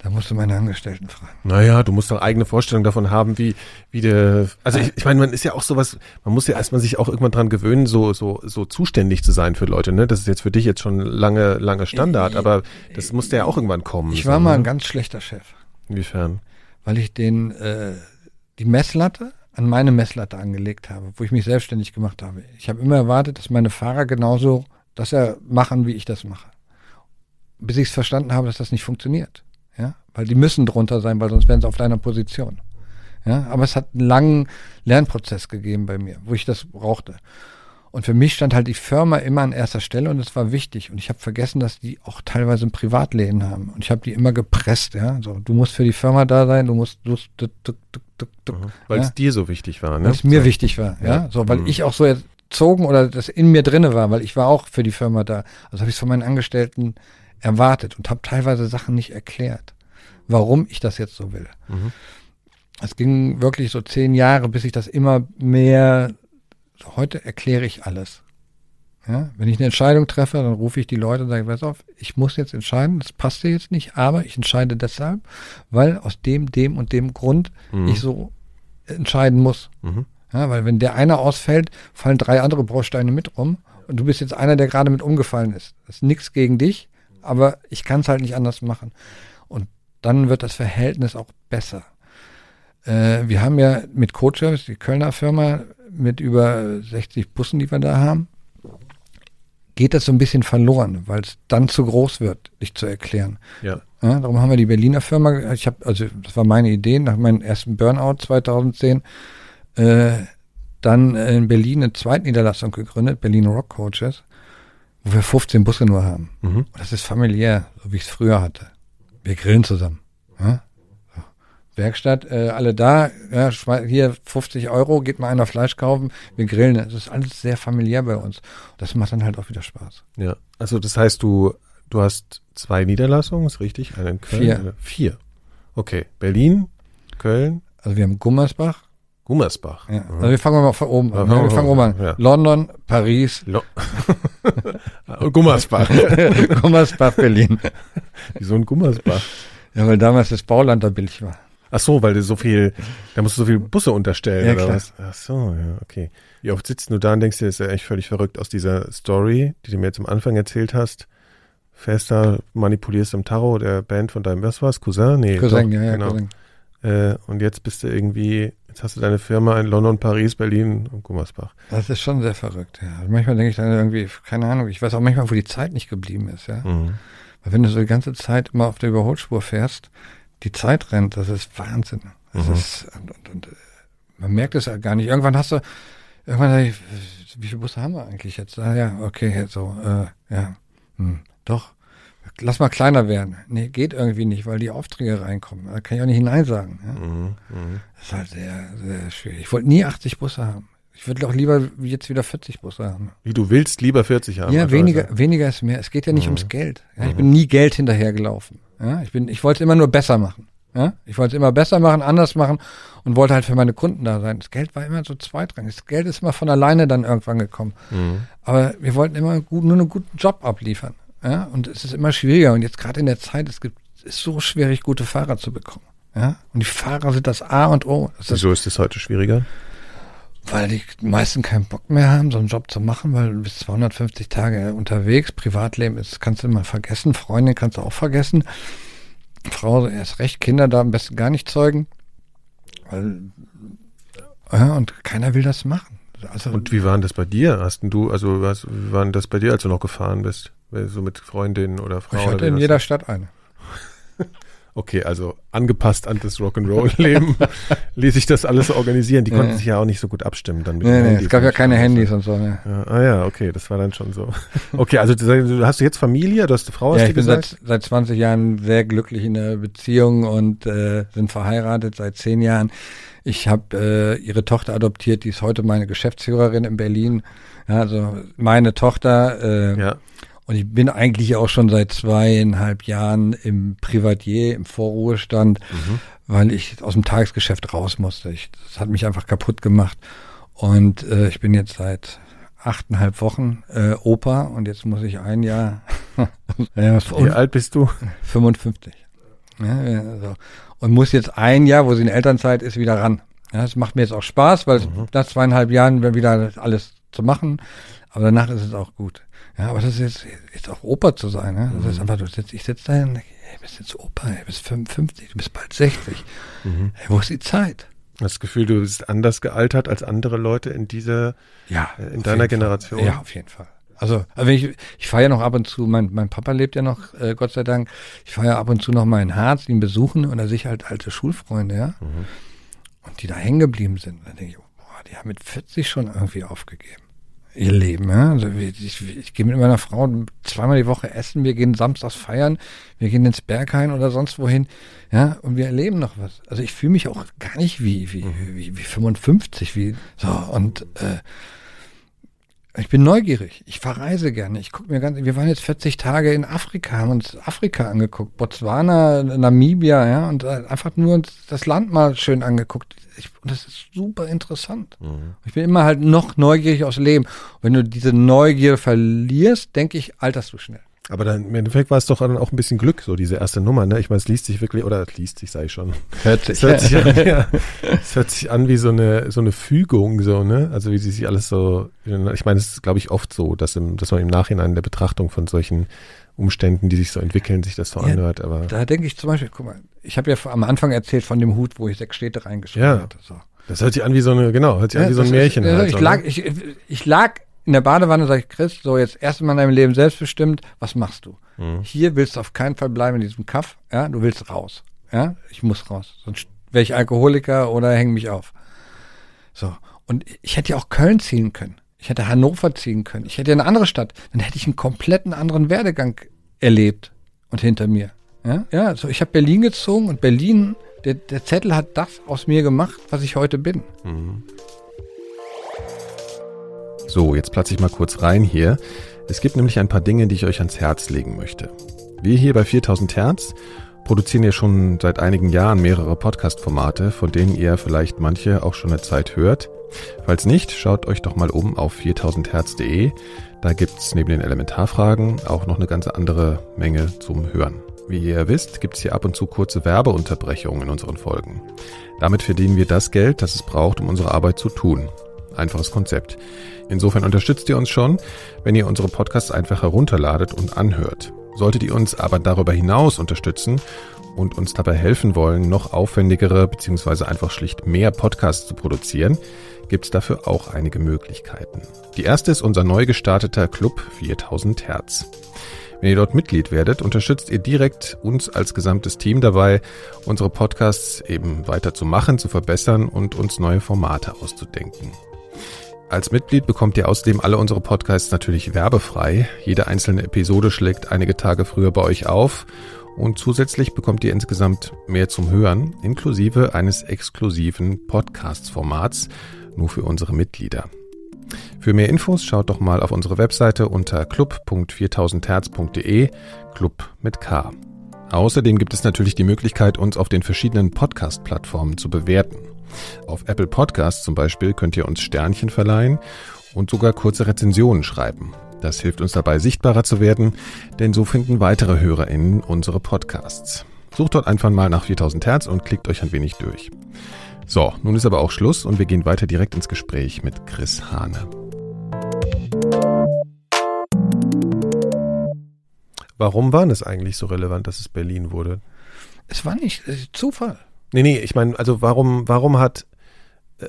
Da musst du meine Angestellten fragen. Naja, du musst doch eigene Vorstellung davon haben, wie, wie der, also ich, ich meine, man ist ja auch sowas, man muss ja erstmal sich auch irgendwann dran gewöhnen, so, so, so zuständig zu sein für Leute, ne? Das ist jetzt für dich jetzt schon lange, lange Standard, aber das musste ja auch irgendwann kommen. Ich so, war mal ein ne? ganz schlechter Chef. Inwiefern? weil ich den äh, die Messlatte an meine Messlatte angelegt habe, wo ich mich selbstständig gemacht habe. Ich habe immer erwartet, dass meine Fahrer genauso das machen, wie ich das mache. Bis ich es verstanden habe, dass das nicht funktioniert. Ja, weil die müssen drunter sein, weil sonst wären sie auf deiner Position. Ja, aber es hat einen langen Lernprozess gegeben bei mir, wo ich das brauchte. Und für mich stand halt die Firma immer an erster Stelle und es war wichtig. Und ich habe vergessen, dass die auch teilweise ein Privatleben haben. Und ich habe die immer gepresst, ja. So, du musst für die Firma da sein, du musst, du, du, du, du, du, du, Weil es ja? dir so wichtig war, ne? weil es mir so. wichtig war, ja. Ja. So, weil Mhm. ich auch so erzogen oder das in mir drinne war, weil ich war auch für die Firma da. Also habe ich es von meinen Angestellten erwartet und habe teilweise Sachen nicht erklärt, warum ich das jetzt so will. Mhm. Es ging wirklich so zehn Jahre, bis ich das immer mehr, heute erkläre ich alles. Ja, wenn ich eine Entscheidung treffe, dann rufe ich die Leute und sage, pass auf, ich muss jetzt entscheiden, das passt dir jetzt nicht, aber ich entscheide deshalb, weil aus dem, dem und dem Grund Mhm. ich so entscheiden muss. Mhm. Ja, weil wenn der eine ausfällt, fallen drei andere Bausteine mit rum und du bist jetzt einer, der gerade mit umgefallen ist. Das ist nichts gegen dich, aber ich kann es halt nicht anders machen. Und dann wird das Verhältnis auch besser. Äh, wir haben ja mit Service, die Kölner Firma, mit über 60 Bussen, die wir da haben, geht das so ein bisschen verloren, weil es dann zu groß wird, dich zu erklären. Ja. Ja, darum haben wir die Berliner Firma, ich habe, also das war meine Idee, nach meinem ersten Burnout 2010, äh, dann in Berlin eine Zweitniederlassung gegründet, Berlin Rock Coaches, wo wir 15 Busse nur haben. Mhm. Und das ist familiär, so wie ich es früher hatte. Wir grillen zusammen. Ja? So. Werkstatt, äh, alle da, ja, hier 50 Euro, geht mal einer Fleisch kaufen, wir grillen. Das ist alles sehr familiär bei uns. Das macht dann halt auch wieder Spaß. Ja. Also das heißt, du, du hast zwei Niederlassungen, ist richtig? Eine in Köln? Vier. Eine- Vier. Okay. Berlin, Köln, Also wir haben Gummersbach, Gummersbach. ja. also wir fangen mal von oben an. Ja, wir wir fangen oben an. ja. London, Paris, Lo Gummersbach. Gummersbach, Berlin. Wieso ein Gummersbach? Ja, weil damals das Bauland da billig war. Ach so, weil du so viel, da musst du so viele Busse unterstellen, Ja, oder klar. was? Ach so, ja, okay. Wie oft sitzt du da und denkst dir, das ist ja echt völlig verrückt aus dieser Story, die du mir jetzt am Anfang erzählt hast. Da, manipulierst im Tarot der Band von deinem, was war's? Cousin? Nee. Cousin, doch, ja, ja, genau. Cousin. Äh, und jetzt bist du irgendwie, jetzt hast du deine Firma in London, Paris, Berlin und Gummersbach. Das ist schon sehr verrückt, ja. Also manchmal denke ich dann irgendwie, keine Ahnung, ich weiß auch manchmal, wo die Zeit nicht geblieben ist, ja. Mhm. Weil wenn du so die ganze Zeit immer auf der Überholspur fährst, die Zeit rennt, das ist Wahnsinn. Das mhm. ist, und, und, und, man merkt es ja gar nicht. Irgendwann hast du, irgendwann, ich, wie viele Busse haben wir eigentlich jetzt? Ah ja, okay, so, äh, ja, hm, doch. Lass mal kleiner werden. Nee, geht irgendwie nicht, weil die Aufträge reinkommen. Da kann ich auch nicht Nein sagen. Ja? Mhm, mh. Das ist halt sehr, sehr schwierig. Ich wollte nie 80 Busse haben. Ich würde auch lieber jetzt wieder 40 Busse haben. Wie du willst, lieber 40 haben. Ja, weniger, also. weniger ist mehr. Es geht ja nicht mhm. ums Geld. Ja, ich mhm. bin nie Geld hinterhergelaufen. Ja, ich bin, ich wollte es immer nur besser machen. Ja, ich wollte es immer besser machen, anders machen und wollte halt für meine Kunden da sein. Das Geld war immer so zweitrangig. Das Geld ist immer von alleine dann irgendwann gekommen. Mhm. Aber wir wollten immer gut, nur einen guten Job abliefern. Ja, und es ist immer schwieriger. Und jetzt gerade in der Zeit, es gibt, ist so schwierig, gute Fahrer zu bekommen. Ja, und die Fahrer sind das A und O. Das Wieso ist es heute schwieriger? weil die meisten keinen Bock mehr haben, so einen Job zu machen, weil du bist 250 Tage unterwegs. Privatleben ist, kannst du immer vergessen. Freundin kannst du auch vergessen. Frau erst recht, Kinder da am besten gar nicht zeugen. Weil, ja, und keiner will das machen. Also, und wie waren das bei dir? Hast du, also was, wie waren das bei dir, als du noch gefahren bist? So mit Freundinnen oder Frauen? Ich hatte in jeder Stadt eine. Okay, also angepasst an das Rock'n'Roll-Leben ließ sich das alles organisieren. Die konnten ja. sich ja auch nicht so gut abstimmen dann mit Nee, nee, es gab ja keine Handys und so. Ne. Ja, ah ja, okay, das war dann schon so. Okay, also hast du jetzt Familie, du hast eine Frau, hast ja, ich bin seit, seit 20 Jahren sehr glücklich in der Beziehung und äh, sind verheiratet seit zehn Jahren. Ich habe äh, ihre Tochter adoptiert, die ist heute meine Geschäftsführerin in Berlin. Ja, also meine Tochter äh, ja. Und ich bin eigentlich auch schon seit zweieinhalb Jahren im Privatier, im Vorruhestand, mhm. weil ich aus dem Tagesgeschäft raus musste. Ich, das hat mich einfach kaputt gemacht. Und äh, ich bin jetzt seit achteinhalb Wochen äh, Opa und jetzt muss ich ein Jahr. Wie alt bist du? 55. Ja, so. Und muss jetzt ein Jahr, wo sie in Elternzeit ist, wieder ran. Ja, das macht mir jetzt auch Spaß, weil mhm. nach zweieinhalb Jahren wieder alles zu machen. Aber danach ist es auch gut. Ja, aber das ist jetzt, jetzt auch Opa zu sein. Ne? Das mhm. ist einfach, du sitzt, ich sitze da und denke, hey, bist jetzt Opa, du bist 55, du bist bald 60. Mhm. Hey, wo ist die Zeit? Das Gefühl, du bist anders gealtert als andere Leute in dieser, ja, äh, in deiner Generation. Ja, auf jeden Fall. Also, also ich, ich fahre ja noch ab und zu, mein, mein Papa lebt ja noch, äh, Gott sei Dank. Ich fahre ja ab und zu noch mal in Harz, ihn besuchen und da sehe ich halt alte Schulfreunde, ja. Mhm. Und die da hängen geblieben sind. Da denke ich, boah, die haben mit 40 schon irgendwie aufgegeben ihr Leben. Ja? Also ich, ich, ich gehe mit meiner Frau zweimal die Woche essen, wir gehen samstags feiern, wir gehen ins Berghain oder sonst wohin, ja, und wir erleben noch was. Also ich fühle mich auch gar nicht wie, wie, wie, wie 55, wie so und äh, ich bin neugierig. Ich verreise gerne. Ich gucke mir ganz. Wir waren jetzt 40 Tage in Afrika, haben uns Afrika angeguckt, Botswana, Namibia, ja, und äh, einfach nur uns das Land mal schön angeguckt. Ich, und das ist super interessant. Mhm. Ich bin immer halt noch neugierig aufs Leben. Und wenn du diese Neugier verlierst, denke ich, alterst du schnell. Aber dann im Endeffekt war es doch dann auch ein bisschen Glück, so diese erste Nummer, ne? Ich meine, es liest sich wirklich, oder es liest sich, sage ich schon. Hört sich. Es hört sich, an, ja, es hört sich an wie so eine, so eine Fügung, so, ne? Also wie sie sich alles so, ich meine, es ist, glaube ich, oft so, dass, im, dass man im Nachhinein in der Betrachtung von solchen Umständen, die sich so entwickeln, sich das so ja, anhört. Aber da denke ich zum Beispiel, guck mal, ich habe ja am Anfang erzählt von dem Hut, wo ich sechs Städte reingeschrieben ja. hatte. So. Das hört sich an wie so eine, genau, hört sich ja, an wie so ein Märchen. Ist, halt, ich, so, lag, ne? ich, ich lag in der Badewanne, sage ich, Chris, so jetzt erstmal in deinem Leben selbstbestimmt, was machst du? Mhm. Hier willst du auf keinen Fall bleiben in diesem Kaff, ja, du willst raus, ja, ich muss raus, sonst wäre ich Alkoholiker oder hänge mich auf. So, und ich hätte ja auch Köln ziehen können, ich hätte Hannover ziehen können, ich hätte eine andere Stadt, dann hätte ich einen kompletten anderen Werdegang erlebt und hinter mir. Ja, ja so ich habe Berlin gezogen und Berlin, der, der Zettel hat das aus mir gemacht, was ich heute bin. Mhm. So, jetzt platze ich mal kurz rein hier. Es gibt nämlich ein paar Dinge, die ich euch ans Herz legen möchte. Wir hier bei 4000 Hertz produzieren ja schon seit einigen Jahren mehrere Podcast-Formate, von denen ihr vielleicht manche auch schon eine Zeit hört. Falls nicht, schaut euch doch mal um auf 4000herz.de. Da gibt's neben den Elementarfragen auch noch eine ganze andere Menge zum Hören. Wie ihr wisst, gibt's hier ab und zu kurze Werbeunterbrechungen in unseren Folgen. Damit verdienen wir das Geld, das es braucht, um unsere Arbeit zu tun. Einfaches Konzept. Insofern unterstützt ihr uns schon, wenn ihr unsere Podcasts einfach herunterladet und anhört. Solltet ihr uns aber darüber hinaus unterstützen und uns dabei helfen wollen, noch aufwendigere bzw. einfach schlicht mehr Podcasts zu produzieren, gibt es dafür auch einige Möglichkeiten. Die erste ist unser neu gestarteter Club 4000 Hertz. Wenn ihr dort Mitglied werdet, unterstützt ihr direkt uns als gesamtes Team dabei, unsere Podcasts eben weiter zu machen, zu verbessern und uns neue Formate auszudenken. Als Mitglied bekommt ihr außerdem alle unsere Podcasts natürlich werbefrei. Jede einzelne Episode schlägt einige Tage früher bei euch auf und zusätzlich bekommt ihr insgesamt mehr zum Hören, inklusive eines exklusiven Podcast-Formats nur für unsere Mitglieder. Für mehr Infos schaut doch mal auf unsere Webseite unter club.4000herz.de, Club mit K. Außerdem gibt es natürlich die Möglichkeit, uns auf den verschiedenen Podcast-Plattformen zu bewerten. Auf Apple Podcasts zum Beispiel könnt ihr uns Sternchen verleihen und sogar kurze Rezensionen schreiben. Das hilft uns dabei, sichtbarer zu werden, denn so finden weitere HörerInnen unsere Podcasts. Sucht dort einfach mal nach 4000 Hertz und klickt euch ein wenig durch. So, nun ist aber auch Schluss und wir gehen weiter direkt ins Gespräch mit Chris Hane. Warum war es eigentlich so relevant, dass es Berlin wurde? Es war nicht Zufall. Nee, nee, ich meine, also warum, warum hat,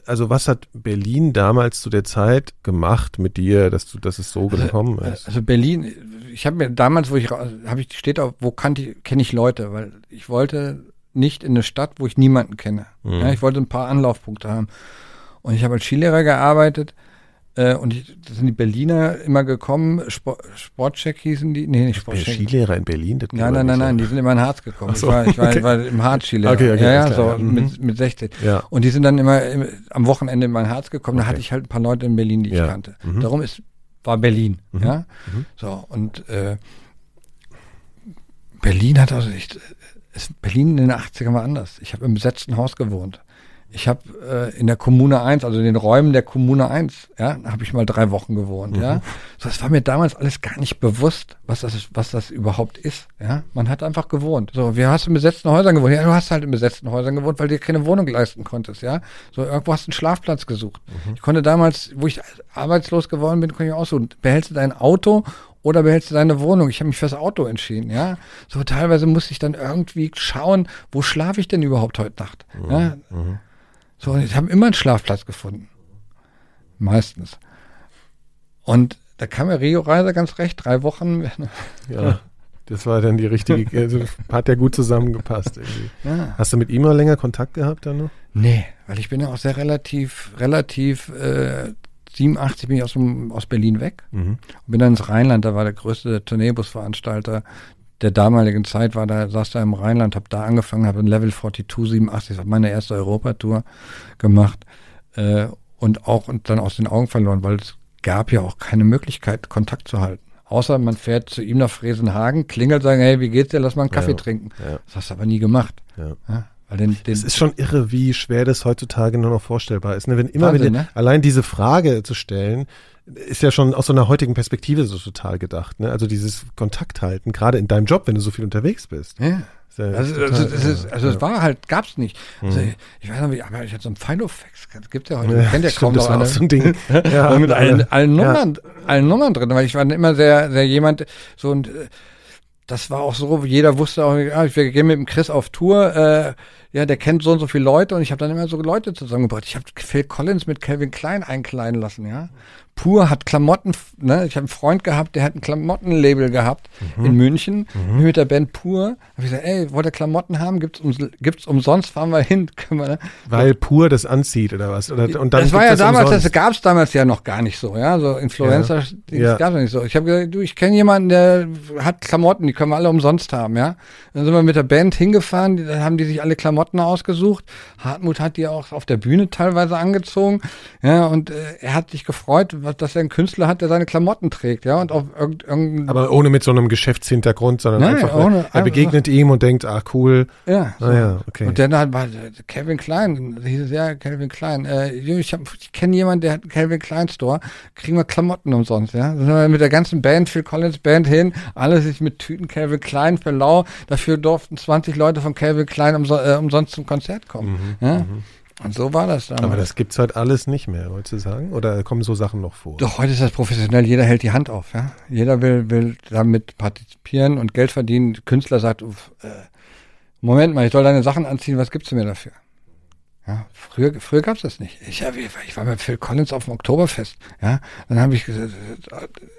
also was hat Berlin damals zu der Zeit gemacht mit dir, dass du, dass es so Also, gekommen ist? Also Berlin, ich habe mir damals, wo ich habe ich steht auch, wo kannte ich, kenne ich Leute, weil ich wollte nicht in eine Stadt, wo ich niemanden kenne. Mhm. Ja, ich wollte ein paar Anlaufpunkte haben. Und ich habe als Skilehrer gearbeitet äh, und ich, da sind die Berliner immer gekommen, Sport, Sportcheck hießen die, nee, nicht Der Sportcheck. Skilehrer in Berlin? Das Nein, nein, nein, nein, die sind immer in Harz gekommen. So, ich war, ich war, okay. war im Harz Skilehrer. Okay, okay, ja, ja, klar, so ja. Mhm. mit, mit 16. Ja. Und die sind dann immer im, am Wochenende in mein Harz gekommen. Da Okay. hatte ich halt ein paar Leute in Berlin, die ich Ja. kannte. Mhm. Darum ist, war Berlin. Mhm. Ja. Mhm. So, und äh, Berlin hat also echt, Berlin in den 80ern war anders. Ich habe im besetzten Haus gewohnt. Ich habe äh, in der Kommune 1, also in den Räumen der Kommune 1, ja, habe ich mal drei Wochen gewohnt, Mhm. ja. So, das war mir damals alles gar nicht bewusst, was das, ist- was das überhaupt ist, ja. Man hat einfach gewohnt. So, wie hast du in besetzten Häusern gewohnt? Ja, du hast halt in besetzten Häusern gewohnt, weil du dir keine Wohnung leisten konntest, ja. So, irgendwo hast du einen Schlafplatz gesucht. Ich konnte damals, wo ich arbeitslos geworden bin, konnte ich auch so, behältst du dein Auto oder behältst du deine Wohnung? Ich habe mich fürs Auto entschieden, ja. So teilweise musste ich dann irgendwie schauen, wo schlafe ich denn überhaupt heute Nacht? Ja? So, und ich habe immer einen Schlafplatz gefunden. Meistens. Und da kam mir Rio Reiser ganz recht, drei Wochen. Ja. Das war dann die richtige, also hat ja gut zusammengepasst irgendwie. Ja. Hast du mit ihm noch länger Kontakt gehabt dann noch? Nee, weil ich bin ja auch sehr relativ, relativ, äh, 87 bin ich aus, dem, aus Berlin weg Mhm. und bin dann ins Rheinland, da war der größte Tourneebusveranstalter der damaligen Zeit, war da, saß da im Rheinland, habe da angefangen, habe ein Level 42 87, das war meine erste Europatour gemacht äh, und auch und dann aus den Augen verloren, weil es gab ja auch keine Möglichkeit, Kontakt zu halten. Außer man fährt zu ihm nach Fresenhagen, klingelt, sagen, hey, wie geht's dir, lass mal einen Kaffee Ja. trinken. Ja. Das hast du aber nie gemacht. Ja. Den, den, Es ist schon irre, wie schwer das heutzutage nur noch vorstellbar ist. Ne? Wenn immer Wahnsinn, wenn dir, ne? allein diese Frage zu stellen, ist ja schon aus so einer heutigen Perspektive so total gedacht. Ne? Also dieses Kontakt halten, gerade in deinem Job, wenn du so viel unterwegs bist. ja. Ist ja Also, total also, es ist, irre. also Ja. es war halt, gab's nicht. Also, Mhm. ich weiß noch, wie, aber ich hatte so ein Filofax, das gibt's ja heute, Ja, kennt ja stimmt, kaum das noch einer. so ein Ding. Ja, mit allen, alle- allen. Nummern, allen Nummern drin, weil ich war immer sehr, sehr jemand, so und äh, das war auch so, jeder wusste auch, wir gehen mit dem Chris auf Tour, äh, ja, der kennt so und so viele Leute und ich habe dann immer so Leute zusammengebracht. Ich habe Phil Collins mit Calvin Klein einkleiden lassen, ja. Pur hat Klamotten, ne, ich habe einen Freund gehabt, der hat ein Klamottenlabel gehabt Mhm. in München bin mit der Band Pur. Hab ich gesagt, ey, wollt ihr Klamotten haben? Gibt's, ums, gibt's umsonst? Fahren wir hin. Können wir, ne? Weil pur das anzieht oder was? Oder, und dann das war ja es damals, umsonst. das gab's damals ja noch gar nicht so, ja, so Influencer, Ja. das Ja. gab's noch nicht so. Ich habe gesagt, du, ich kenne jemanden, der hat Klamotten, die können wir alle umsonst haben, ja. Dann sind wir mit der Band hingefahren, die- dann haben die sich alle Klamotten ausgesucht. Hartmut hat die auch auf der Bühne teilweise angezogen, ja, und äh, er hat sich gefreut, was, dass er einen Künstler hat, der seine Klamotten trägt, ja, und auf irgend, irgendein, Aber ohne mit so einem Geschäftshintergrund, sondern Nein, einfach, ohne- er einfach begegnet ihm und denkt, ach cool. ja. Ah ja, okay. Und dann hat Calvin Klein, hieß es ja Calvin Klein. Äh, ich hab, ich kenne jemanden, der hat einen Calvin Klein Store, kriegen wir Klamotten umsonst, ja. Dann sind wir mit der ganzen Band, Phil Collins Band hin, alle sich mit Tüten Calvin Klein für lau. Dafür durften 20 Leute von Calvin Klein umso, äh, umsonst zum Konzert kommen. ja? Und so war das damals. Aber das gibt's heute alles nicht mehr, wolltest du sagen? Oder kommen so Sachen noch vor? Doch, heute ist das professionell. Jeder hält die Hand auf. Ja? Jeder will, will damit partizipieren und Geld verdienen. Künstler sagt, uff, äh, Moment mal, ich soll deine Sachen anziehen, was gibst du mir dafür? Ja, früher früher gab es das nicht. Ich, ich war mit Phil Collins auf dem Oktoberfest. Ja, dann habe ich gesagt,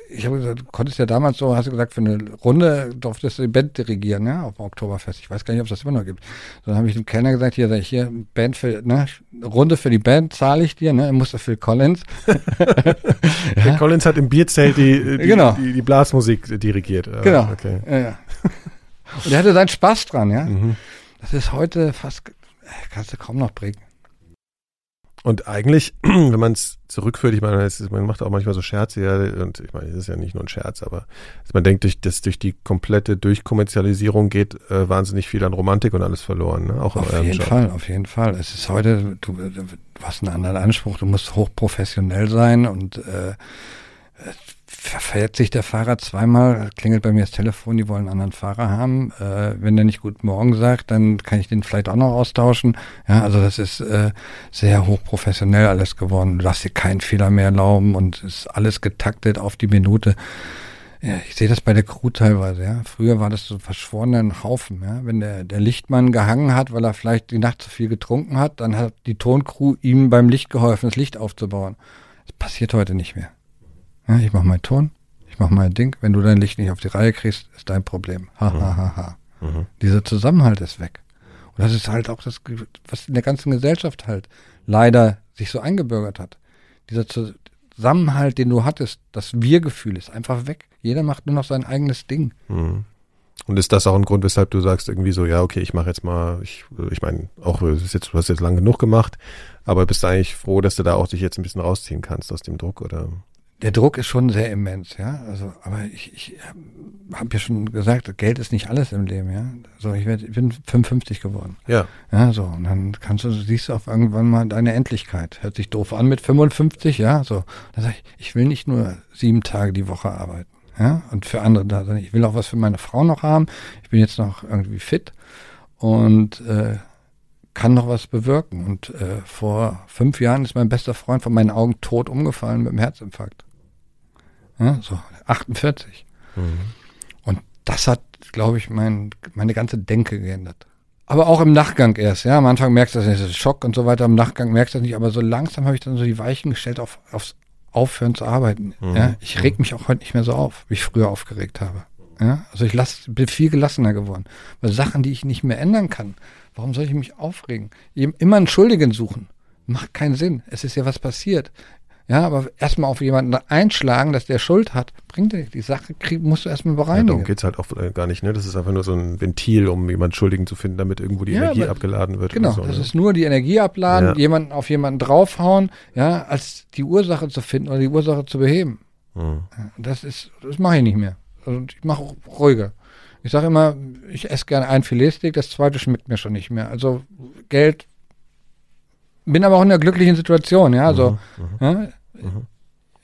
ich habe gesagt, du konntest ja damals so, hast du gesagt, für eine Runde durftest du die Band dirigieren, ja, auf dem Oktoberfest. Ich weiß gar nicht, ob es das immer noch gibt. Dann habe ich dem Kellner gesagt, hier, hier, Band für, ne, Runde für die Band zahle ich dir, ne, musste Phil Collins. Phil Collins hat im Bierzelt die, die, genau. die, die Blasmusik dirigiert. Genau. Okay. Ja, ja. Und er hatte seinen Spaß dran, ja. Mhm. Das ist heute fast kannst du kaum noch bringen. Und eigentlich, wenn man es zurückführt, ich meine, ist, man macht auch manchmal so Scherze, ja, und ich meine, es ist ja nicht nur ein Scherz, aber man denkt, durch, dass durch die komplette Durchkommerzialisierung geht äh, wahnsinnig viel an Romantik und alles verloren, ne? auch Auf jeden Job. Fall, auf jeden Fall. Es ist heute, du, du hast einen anderen Anspruch, du musst hochprofessionell sein und äh, verfährt sich der Fahrer zweimal, klingelt bei mir das Telefon, die wollen einen anderen Fahrer haben. Äh, wenn der nicht Guten Morgen sagt, dann kann ich den vielleicht auch noch austauschen. Ja, also das ist äh, sehr hochprofessionell alles geworden. Du darfst dir keinen Fehler mehr erlauben und ist alles getaktet auf die Minute. Ja, ich sehe das bei der Crew teilweise, ja. Früher war das so verschworenen Haufen, ja. Wenn der, der Lichtmann gehangen hat, weil er vielleicht die Nacht zu viel getrunken hat, dann hat die Toncrew ihm beim Licht geholfen, das Licht aufzubauen. Das passiert heute nicht mehr. Ja, ich mache meinen Ton, ich mache mein Ding. Wenn du dein Licht nicht auf die Reihe kriegst, ist dein Problem. Ha, ha, ha, ha. Mhm. Dieser Zusammenhalt ist weg. Und das ist halt auch das, was in der ganzen Gesellschaft halt leider sich so eingebürgert hat. Dieser Zusammenhalt, den du hattest, das Wir-Gefühl ist einfach weg. Jeder macht nur noch sein eigenes Ding. Mhm. Und ist das auch ein Grund, weshalb du sagst irgendwie so, ja, okay, ich mache jetzt mal, ich, ich meine, auch ist jetzt, du hast jetzt lang genug gemacht, aber bist du eigentlich froh, dass du da auch dich jetzt ein bisschen rausziehen kannst aus dem Druck, oder? Der Druck ist schon sehr immens, ja. Also, aber ich, ich habe ja schon gesagt, Geld ist nicht alles im Leben, ja. So, ich, werd, ich bin 55 geworden. Ja. Ja, so. Und dann kannst du, siehst du auf irgendwann mal deine Endlichkeit. Hört sich doof an mit 55, ja. So. Dann sag ich, ich will nicht nur sieben Tage die Woche arbeiten, ja. Und für andere da, sondern ich will auch was für meine Frau noch haben. Ich bin jetzt noch irgendwie fit und äh, kann noch was bewirken. Und äh, vor fünf Jahren ist mein bester Freund von meinen Augen tot umgefallen mit einem Herzinfarkt. Ja, so 48. Mhm. Und das hat, glaube ich, mein, meine ganze Denke geändert. Aber auch im Nachgang erst, ja. Am Anfang merkst du das nicht, das ist Schock und so weiter. Im Nachgang merkst du das nicht, aber so langsam habe ich dann so die Weichen gestellt auf, aufs Aufhören zu arbeiten. Mhm. Ja. Ich reg mich auch heute nicht mehr so auf, wie ich früher aufgeregt habe. Ja. Also ich lass, bin viel gelassener geworden. Weil Sachen, die ich nicht mehr ändern kann, warum soll ich mich aufregen? Immer einen Schuldigen suchen. Macht keinen Sinn. Es ist ja was passiert. Ja, aber erstmal auf jemanden einschlagen, dass der Schuld hat, bringt dir die Sache, krieg, musst du erstmal bereinigen. Ja, darum geht's halt auch äh, gar nicht, ne? Das ist einfach nur so ein Ventil, um jemanden Schuldigen zu finden, damit irgendwo die ja, Energie aber, abgeladen wird. Genau, so, das ne? ist nur die Energie abladen, ja. jemanden auf jemanden draufhauen, ja, als die Ursache zu finden oder die Ursache zu beheben. Hm. Das ist, das mache ich nicht mehr. Also ich mache ruhiger. Ich sage immer, ich esse gerne ein Filetsteak, das zweite schmeckt mir schon nicht mehr. Also Geld, bin aber auch in einer glücklichen Situation, ja, also, mhm, mhm. ja, Mhm.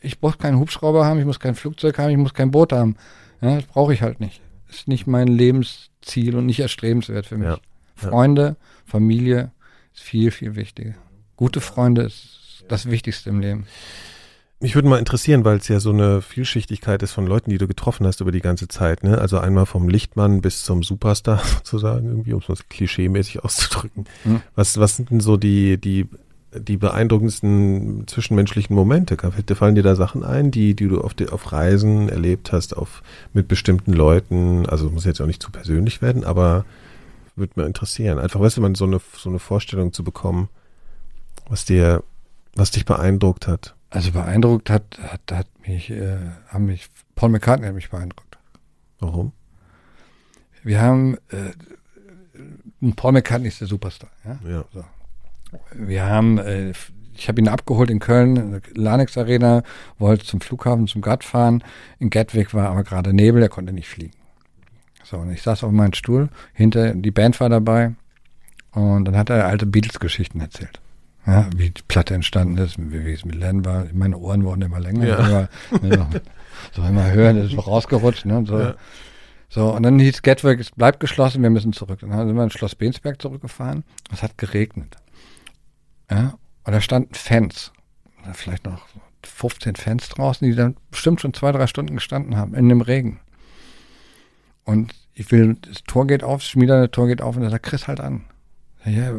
Ich brauche keinen Hubschrauber haben, ich muss kein Flugzeug haben, ich muss kein Boot haben. Ja, das brauche ich halt nicht. Ist nicht mein Lebensziel und nicht erstrebenswert für mich. Ja. Freunde, Familie ist viel, viel wichtiger. Gute Freunde ist das Wichtigste im Leben. Mich würde mal interessieren, weil es ja so eine Vielschichtigkeit ist von Leuten, die du getroffen hast über die ganze Zeit. Ne? Also einmal vom Lichtmann bis zum Superstar sozusagen, irgendwie, um es klischee-mäßig auszudrücken. Hm. Was, was sind denn so die, die die beeindruckendsten zwischenmenschlichen Momente? Fallen dir da Sachen ein, die, die du auf, die, auf Reisen erlebt hast, auf, mit bestimmten Leuten? Also muss jetzt auch nicht zu persönlich werden, aber würde mir interessieren. Einfach, weißt du, man so eine, so eine Vorstellung zu bekommen, was dir, was dich beeindruckt hat. Also beeindruckt hat, hat, hat mich, äh, haben mich, Paul McCartney hat mich beeindruckt. Warum? Wir haben, äh, Paul McCartney ist der Superstar, ja. ja. So. Wir haben, äh, ich habe ihn abgeholt in Köln, Lanex Arena, wollte zum Flughafen, zum GATT fahren. In Gatwick war aber gerade Nebel, er konnte nicht fliegen. So, und ich saß auf meinem Stuhl, hinter, die Band war dabei und dann hat er alte Beatles-Geschichten erzählt. Ja, wie die Platte entstanden ist, wie, es mit Len war. Meine Ohren wurden immer länger. Ja. Immer, ne, so immer hören, das ist so rausgerutscht. Ne, so. Ja. so, und dann hieß Gatwick, es bleibt geschlossen, wir müssen zurück. Dann sind wir in Schloss Bensberg zurückgefahren. Es hat geregnet. Ja, und da standen Fans, vielleicht noch 15 Fans draußen, die dann bestimmt schon zwei, drei Stunden gestanden haben in dem Regen. Und ich will, das Tor geht auf, das schmiederne Tor geht auf und er sagt, Chris, halt an. Ja,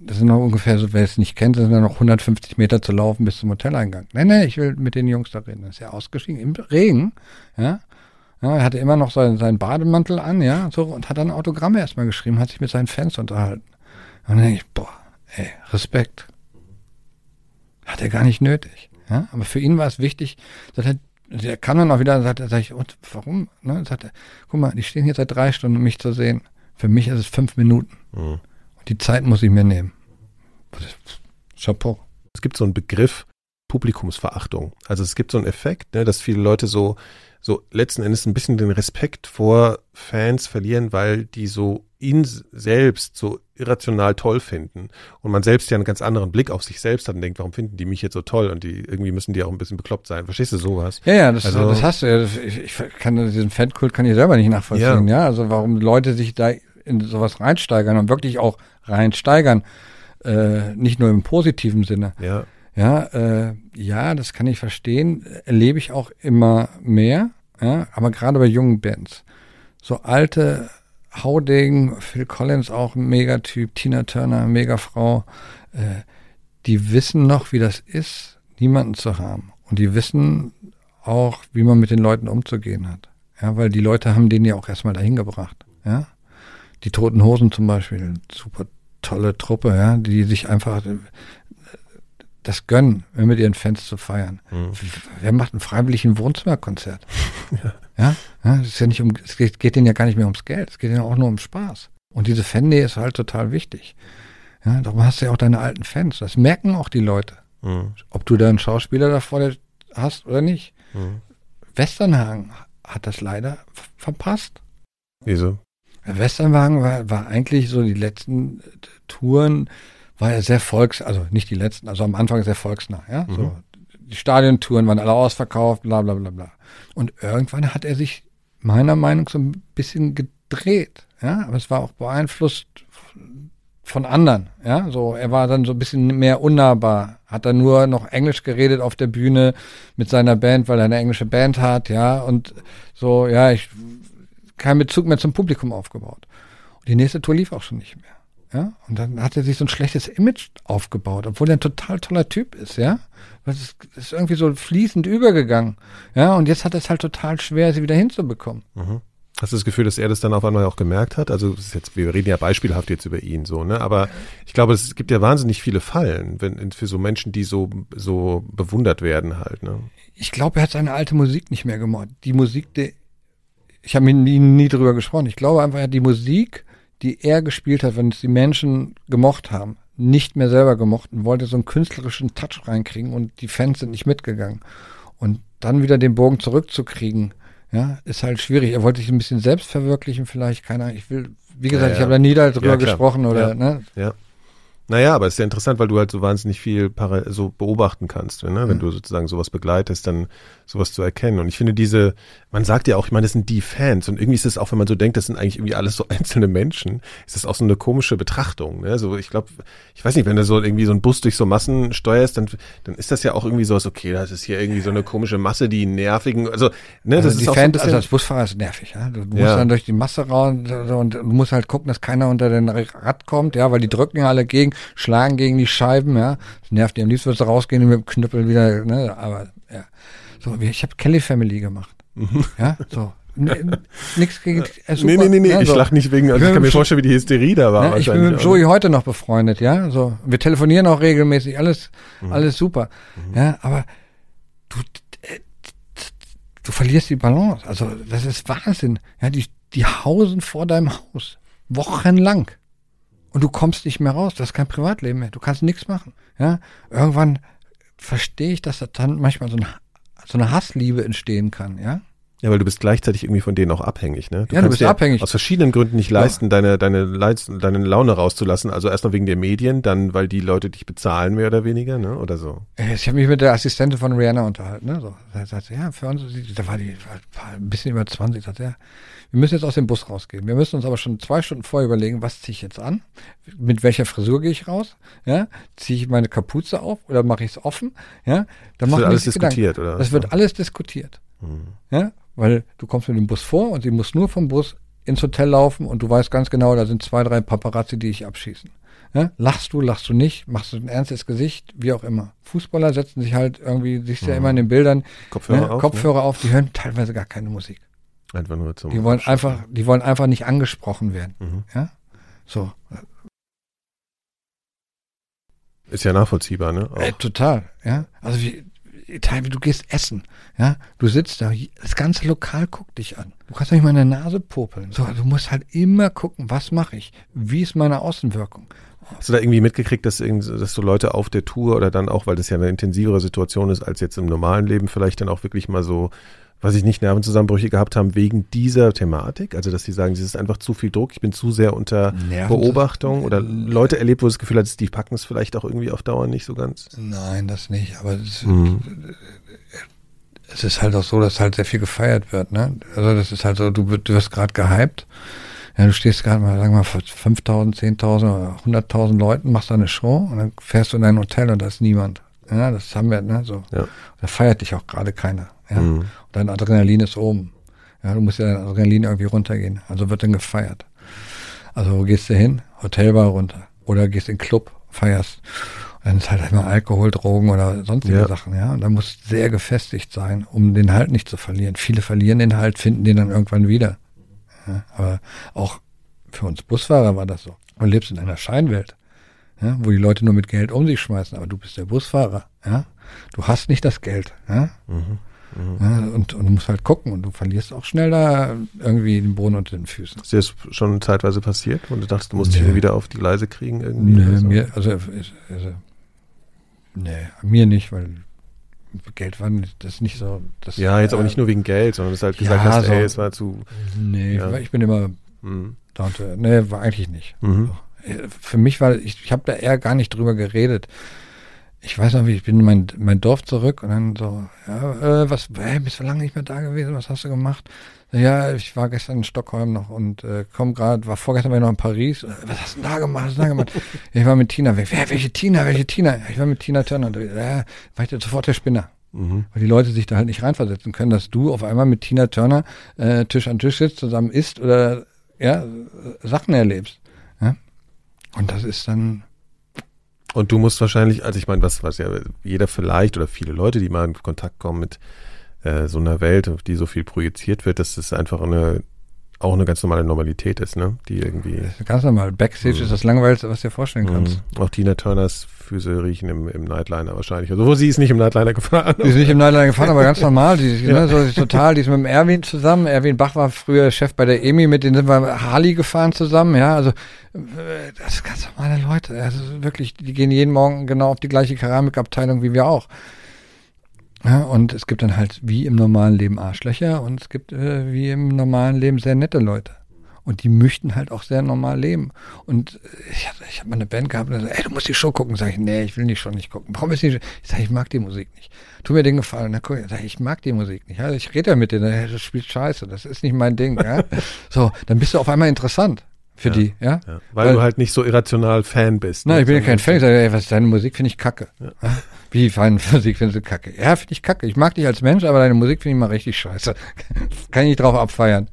das sind noch ungefähr so, wer es nicht kennt, das sind noch 150 Meter zu laufen bis zum Hoteleingang. Nee, nee, ich will mit den Jungs da reden. Das ist ja ausgestiegen im Regen, ja. ja er hatte immer noch seinen, seinen Bademantel an, ja, so, und hat dann Autogramme erstmal geschrieben, hat sich mit seinen Fans unterhalten. Und dann denke ich, boah, ey, Respekt. Hat er gar nicht nötig. Ja? Aber für ihn war es wichtig, dass er, der kann dann auch wieder, sagt er, sag ich, und warum? Ne? Sagt er, guck mal, die stehen hier seit drei Stunden, um mich zu sehen. Für mich ist es fünf Minuten. Mhm. Und die Zeit muss ich mir nehmen. Chapeau. Es gibt so einen Begriff Publikumsverachtung. Also es gibt so einen Effekt, ne, dass viele Leute so, so letzten Endes ein bisschen den Respekt vor Fans verlieren, weil die so ihn selbst so irrational toll finden und man selbst ja einen ganz anderen Blick auf sich selbst hat und denkt, warum finden die mich jetzt so toll und die irgendwie müssen die auch ein bisschen bekloppt sein. Verstehst du sowas? Ja, ja, das, also, das hast du ja. Ich, ich kann diesen Fankult kann ich selber nicht nachvollziehen. Ja. ja, also warum Leute sich da in sowas reinsteigern und wirklich auch reinsteigern, äh, nicht nur im positiven Sinne. Ja. Ja, äh, ja, das kann ich verstehen. Erlebe ich auch immer mehr. Ja, aber gerade bei jungen Bands. So alte Hauding, Phil Collins auch ein Megatyp, Tina Turner, Megafrau, äh, die wissen noch, wie das ist, niemanden zu haben. Und die wissen auch, wie man mit den Leuten umzugehen hat. Ja, weil die Leute haben den ja auch erstmal dahin gebracht. Ja. Die Toten Hosen zum Beispiel, super tolle Truppe, ja, die sich einfach äh, das gönnen, mit ihren Fans zu feiern. Mhm. Wer macht ein freiwilligen Wohnzimmerkonzert? ja. ja. Ja, es ist ja nicht um, es geht, geht denen ja gar nicht mehr ums Geld, es geht denen auch nur um Spaß. Und diese Fan-Nähe ist halt total wichtig. Ja, darum hast du ja auch deine alten Fans. Das merken auch die Leute. Mhm. Ob du da einen Schauspieler da vor dir hast oder nicht. Mhm. Westernhagen hat das leider verpasst. Wieso? Westernwagen war, war eigentlich so die letzten Touren, war ja sehr volks, also nicht die letzten, also am Anfang sehr volksnah, ja. Mhm. So, die Stadiontouren waren alle ausverkauft, bla bla bla bla. Und irgendwann hat er sich meiner Meinung nach so ein bisschen gedreht. Ja, aber es war auch beeinflusst von anderen. Ja, so er war dann so ein bisschen mehr unnahbar. Hat dann nur noch Englisch geredet auf der Bühne mit seiner Band, weil er eine englische Band hat. Ja, und so ja, ich keinen Bezug mehr zum Publikum aufgebaut. Und die nächste Tour lief auch schon nicht mehr. Ja, und dann hat er sich so ein schlechtes Image aufgebaut, obwohl er ein total toller Typ ist, ja. Das ist, ist irgendwie so fließend übergegangen. Ja, und jetzt hat er es halt total schwer, sie wieder hinzubekommen. Mhm. Hast du das Gefühl, dass er das dann auf einmal auch gemerkt hat? Also jetzt, wir reden ja beispielhaft jetzt über ihn so, ne? Aber ich glaube, es gibt ja wahnsinnig viele Fallen wenn, für so Menschen, die so, so bewundert werden halt, ne? Ich glaube, er hat seine alte Musik nicht mehr gemacht. Die Musik, die, ich habe mit ihm nie drüber gesprochen. Ich glaube einfach, er hat die Musik, die er gespielt hat, wenn es die Menschen gemocht haben, nicht mehr selber gemocht und wollte so einen künstlerischen Touch reinkriegen und die Fans sind nicht mitgegangen. Und dann wieder den Bogen zurückzukriegen, ja, ist halt schwierig. Er wollte sich ein bisschen selbst verwirklichen, vielleicht, keine Ahnung. Ich will, wie gesagt, ja, ja. ich habe da nie darüber ja, gesprochen oder, ne? Ja. Naja, aber es ist ja interessant, weil du halt so wahnsinnig viel so beobachten kannst, ne? wenn mhm. du sozusagen sowas begleitest, dann sowas zu erkennen. Und ich finde diese, man sagt ja auch, ich meine, das sind die Fans und irgendwie ist es auch, wenn man so denkt, das sind eigentlich irgendwie alles so einzelne Menschen, ist das auch so eine komische Betrachtung. Ne? So, ich glaube, ich weiß nicht, wenn du so irgendwie so einen Bus durch so Massen steuerst, dann, dann ist das ja auch irgendwie so, okay, das ist hier irgendwie so eine komische Masse, die nervigen, also, ne, also das ist auch Fan, so Also als Busfahrer ist nervig, ja. Du musst ja. dann durch die Masse raus und du musst halt gucken, dass keiner unter den Rad kommt, ja, weil die drücken ja alle gegen, schlagen gegen die Scheiben, ja. Das nervt die. Am liebsten würdest du rausgehen und mit dem Knüppel wieder, ne, aber, ja. So, ich habe Kelly Family gemacht. Mhm. Ja, so. Nix gegen. Äh, super, nee, nee, nee, nee. Ja, ich so. lach nicht wegen, also ich kann mir vorstellen, wie die Hysterie da war. Ja, ich bin mit Joey heute noch befreundet, ja. So, wir telefonieren auch regelmäßig, alles, mhm. alles super. Mhm. Ja, aber du, äh, du verlierst die Balance. Also, das ist Wahnsinn. Ja, die, die hausen vor deinem Haus. Wochenlang. Und du kommst nicht mehr raus. Du hast kein Privatleben mehr. Du kannst nichts machen. Ja, irgendwann verstehe ich, dass da dann manchmal so, ein, so eine Hassliebe entstehen kann, ja. Ja, weil du bist gleichzeitig irgendwie von denen auch abhängig, ne? Du ja, du bist abhängig. Aus verschiedenen Gründen nicht leisten, ja. deine, deine, deine Laune rauszulassen. Also erst noch wegen der Medien, dann weil die Leute dich bezahlen, mehr oder weniger, ne? Oder so. Ich habe mich mit der Assistentin von Rihanna unterhalten, ne? So, da sagte, ja, für uns, da war die war ein bisschen über 20, sagte, ja, wir müssen jetzt aus dem Bus rausgehen. Wir müssen uns aber schon zwei Stunden vorher überlegen, was ziehe ich jetzt an? Mit welcher Frisur gehe ich raus? Ja? Ziehe ich meine Kapuze auf oder mache ich es offen? Ja? Dann das wird alles diskutiert, oder? Das wird alles diskutiert. Hm. Ja? weil du kommst mit dem Bus vor und sie muss nur vom Bus ins Hotel laufen und du weißt ganz genau, da sind zwei, drei Paparazzi, die ich abschießen. Ja? Lachst du, lachst du nicht, machst du ein ernstes Gesicht, wie auch immer. Fußballer setzen sich halt irgendwie, siehst du ja immer in den Bildern, Kopfhörer ne? auf. Kopfhörer auf, die hören teilweise gar keine Musik. Ne? Einfach nur zum. Die wollen einfach, die wollen einfach nicht angesprochen werden. Mhm. Ja? So, Ist ja nachvollziehbar, ne? Ey, total, ja. Also wie, Italien, du gehst essen, ja. Du sitzt da, das ganze Lokal guckt dich an. Du kannst nicht mal in der Nase popeln. So, du musst halt immer gucken, was mache ich? Wie ist meine Außenwirkung? Hast du da irgendwie mitgekriegt, dass, dass so Leute auf der Tour oder dann auch, weil das ja eine intensivere Situation ist als jetzt im normalen Leben, vielleicht dann auch wirklich mal so, weiß ich nicht, Nervenzusammenbrüche gehabt haben wegen dieser Thematik? Also, dass sie sagen, es ist einfach zu viel Druck, ich bin zu sehr unter Nerven- Beobachtung oder Leute erlebt, wo das Gefühl hat, die packen es vielleicht auch irgendwie auf Dauer nicht so ganz. Nein, das nicht. Aber es, Mhm. es ist halt auch so, dass halt sehr viel gefeiert wird, ne? Also das ist halt so, du, du wirst gerade gehypt. Ja, du stehst gerade mal, sagen wir mal, vor 5.000, 10.000 oder 100.000 Leuten, machst da eine Show und dann fährst du in dein Hotel und da ist niemand. Ja, das haben wir, ne? So. Ja. Da feiert dich auch gerade keiner. Ja? Mhm. Und dein Adrenalin ist oben. Ja, du musst ja dein Adrenalin irgendwie runtergehen. Also wird dann gefeiert. Also wo gehst du hin? Hotelbar runter. Oder gehst in den Club, feierst. Und dann ist halt immer Alkohol, Drogen oder sonstige Ja. Sachen, ja. Und da muss sehr gefestigt sein, um den Halt nicht zu verlieren. Viele verlieren den Halt, finden den dann irgendwann wieder. Ja, aber auch für uns Busfahrer war das so. Du lebst in einer Scheinwelt, ja, wo die Leute nur mit Geld um sich schmeißen, aber du bist der Busfahrer, ja. Du hast nicht das Geld, ja. Mhm. Ja, und, und du musst halt gucken und du verlierst auch schnell da irgendwie den Boden unter den Füßen. Ist dir das schon zeitweise passiert und du dachtest, du musst dich Nee. irgendwie wieder auf die Gleise kriegen irgendwie? Oder so? mir, also, also, nee, mir nicht, weil Geld war nicht, das nicht so. Das, Ja, jetzt aber äh, nicht nur wegen Geld, sondern du halt gesagt Ja, hast, so- ey, es war zu. Nee, Ja. ich bin immer Mhm. down to, nee, war eigentlich nicht. Mhm. Für mich war, ich, ich habe da eher gar nicht drüber geredet. Ich weiß noch, wie ich bin in mein, mein Dorf zurück und dann so, ja, äh, was, hey, bist du lange nicht mehr da gewesen, was hast du gemacht? Ja, ich war gestern in Stockholm noch und äh, komm gerade, war vorgestern war ich noch in Paris. Äh, Was hast du da gemacht? Was hast du da gemacht? ich war mit Tina. Wer, wer, welche Tina? Welche Tina? Ich war mit Tina Turner. Und, Ja, war ich da sofort der Spinner. Mhm. Weil die Leute sich da halt nicht reinversetzen können, dass du auf einmal mit Tina Turner äh, Tisch an Tisch sitzt, zusammen isst oder ja, äh, Sachen erlebst. Ja? Und das ist dann, Und du musst wahrscheinlich, also ich meine, was, was ja jeder vielleicht oder viele Leute, die mal in Kontakt kommen mit äh, so einer Welt, auf die so viel projiziert wird, dass das einfach eine auch eine ganz normale Normalität ist, ne? Die irgendwie. ganz normal. Backstage Mhm. ist das Langweiligste, was du dir vorstellen kannst. Mhm. Auch Tina Turners Füße riechen im, im Nightliner wahrscheinlich. Also wo sie ist nicht im Nightliner gefahren. Die ist nicht im Nightliner gefahren, aber ganz normal. Die, Ja. ne, so, die ist total, die ist mit dem Erwin zusammen. Erwin Bach war früher Chef bei der EMI, mit denen sind wir Harley gefahren zusammen. Ja, also äh, das sind ganz normale Leute. Also wirklich, die gehen jeden Morgen genau auf die gleiche Keramikabteilung wie wir auch. Ja, und es gibt dann halt wie im normalen Leben Arschlöcher und es gibt äh, wie im normalen Leben sehr nette Leute. Und die möchten halt auch sehr normal leben. Und äh, ich hatte, ich hab mal eine Band gehabt, und ey, du musst die Show gucken. Sag ich, nee, ich will die Show nicht gucken. Warum ist die Show? Ich sag, ich mag die Musik nicht. Tu mir den Gefallen. Dann guck, ich, sag, ich mag die Musik nicht. Also ich rede ja mit denen, das spielt scheiße, das ist nicht mein Ding. Ja? so, dann bist du auf einmal interessant für Ja. die, ja. Ja, weil, Weil- du halt nicht so irrational Fan bist. Nein, ne? ich bin ja kein Fan. Ich sage, ey, was deine Musik finde ich kacke. Ja? Wie deine Musik findest du kacke? Ja, finde ich kacke. Ich mag dich als Mensch, aber deine Musik finde ich mal richtig scheiße. Kann ich nicht drauf abfeiern.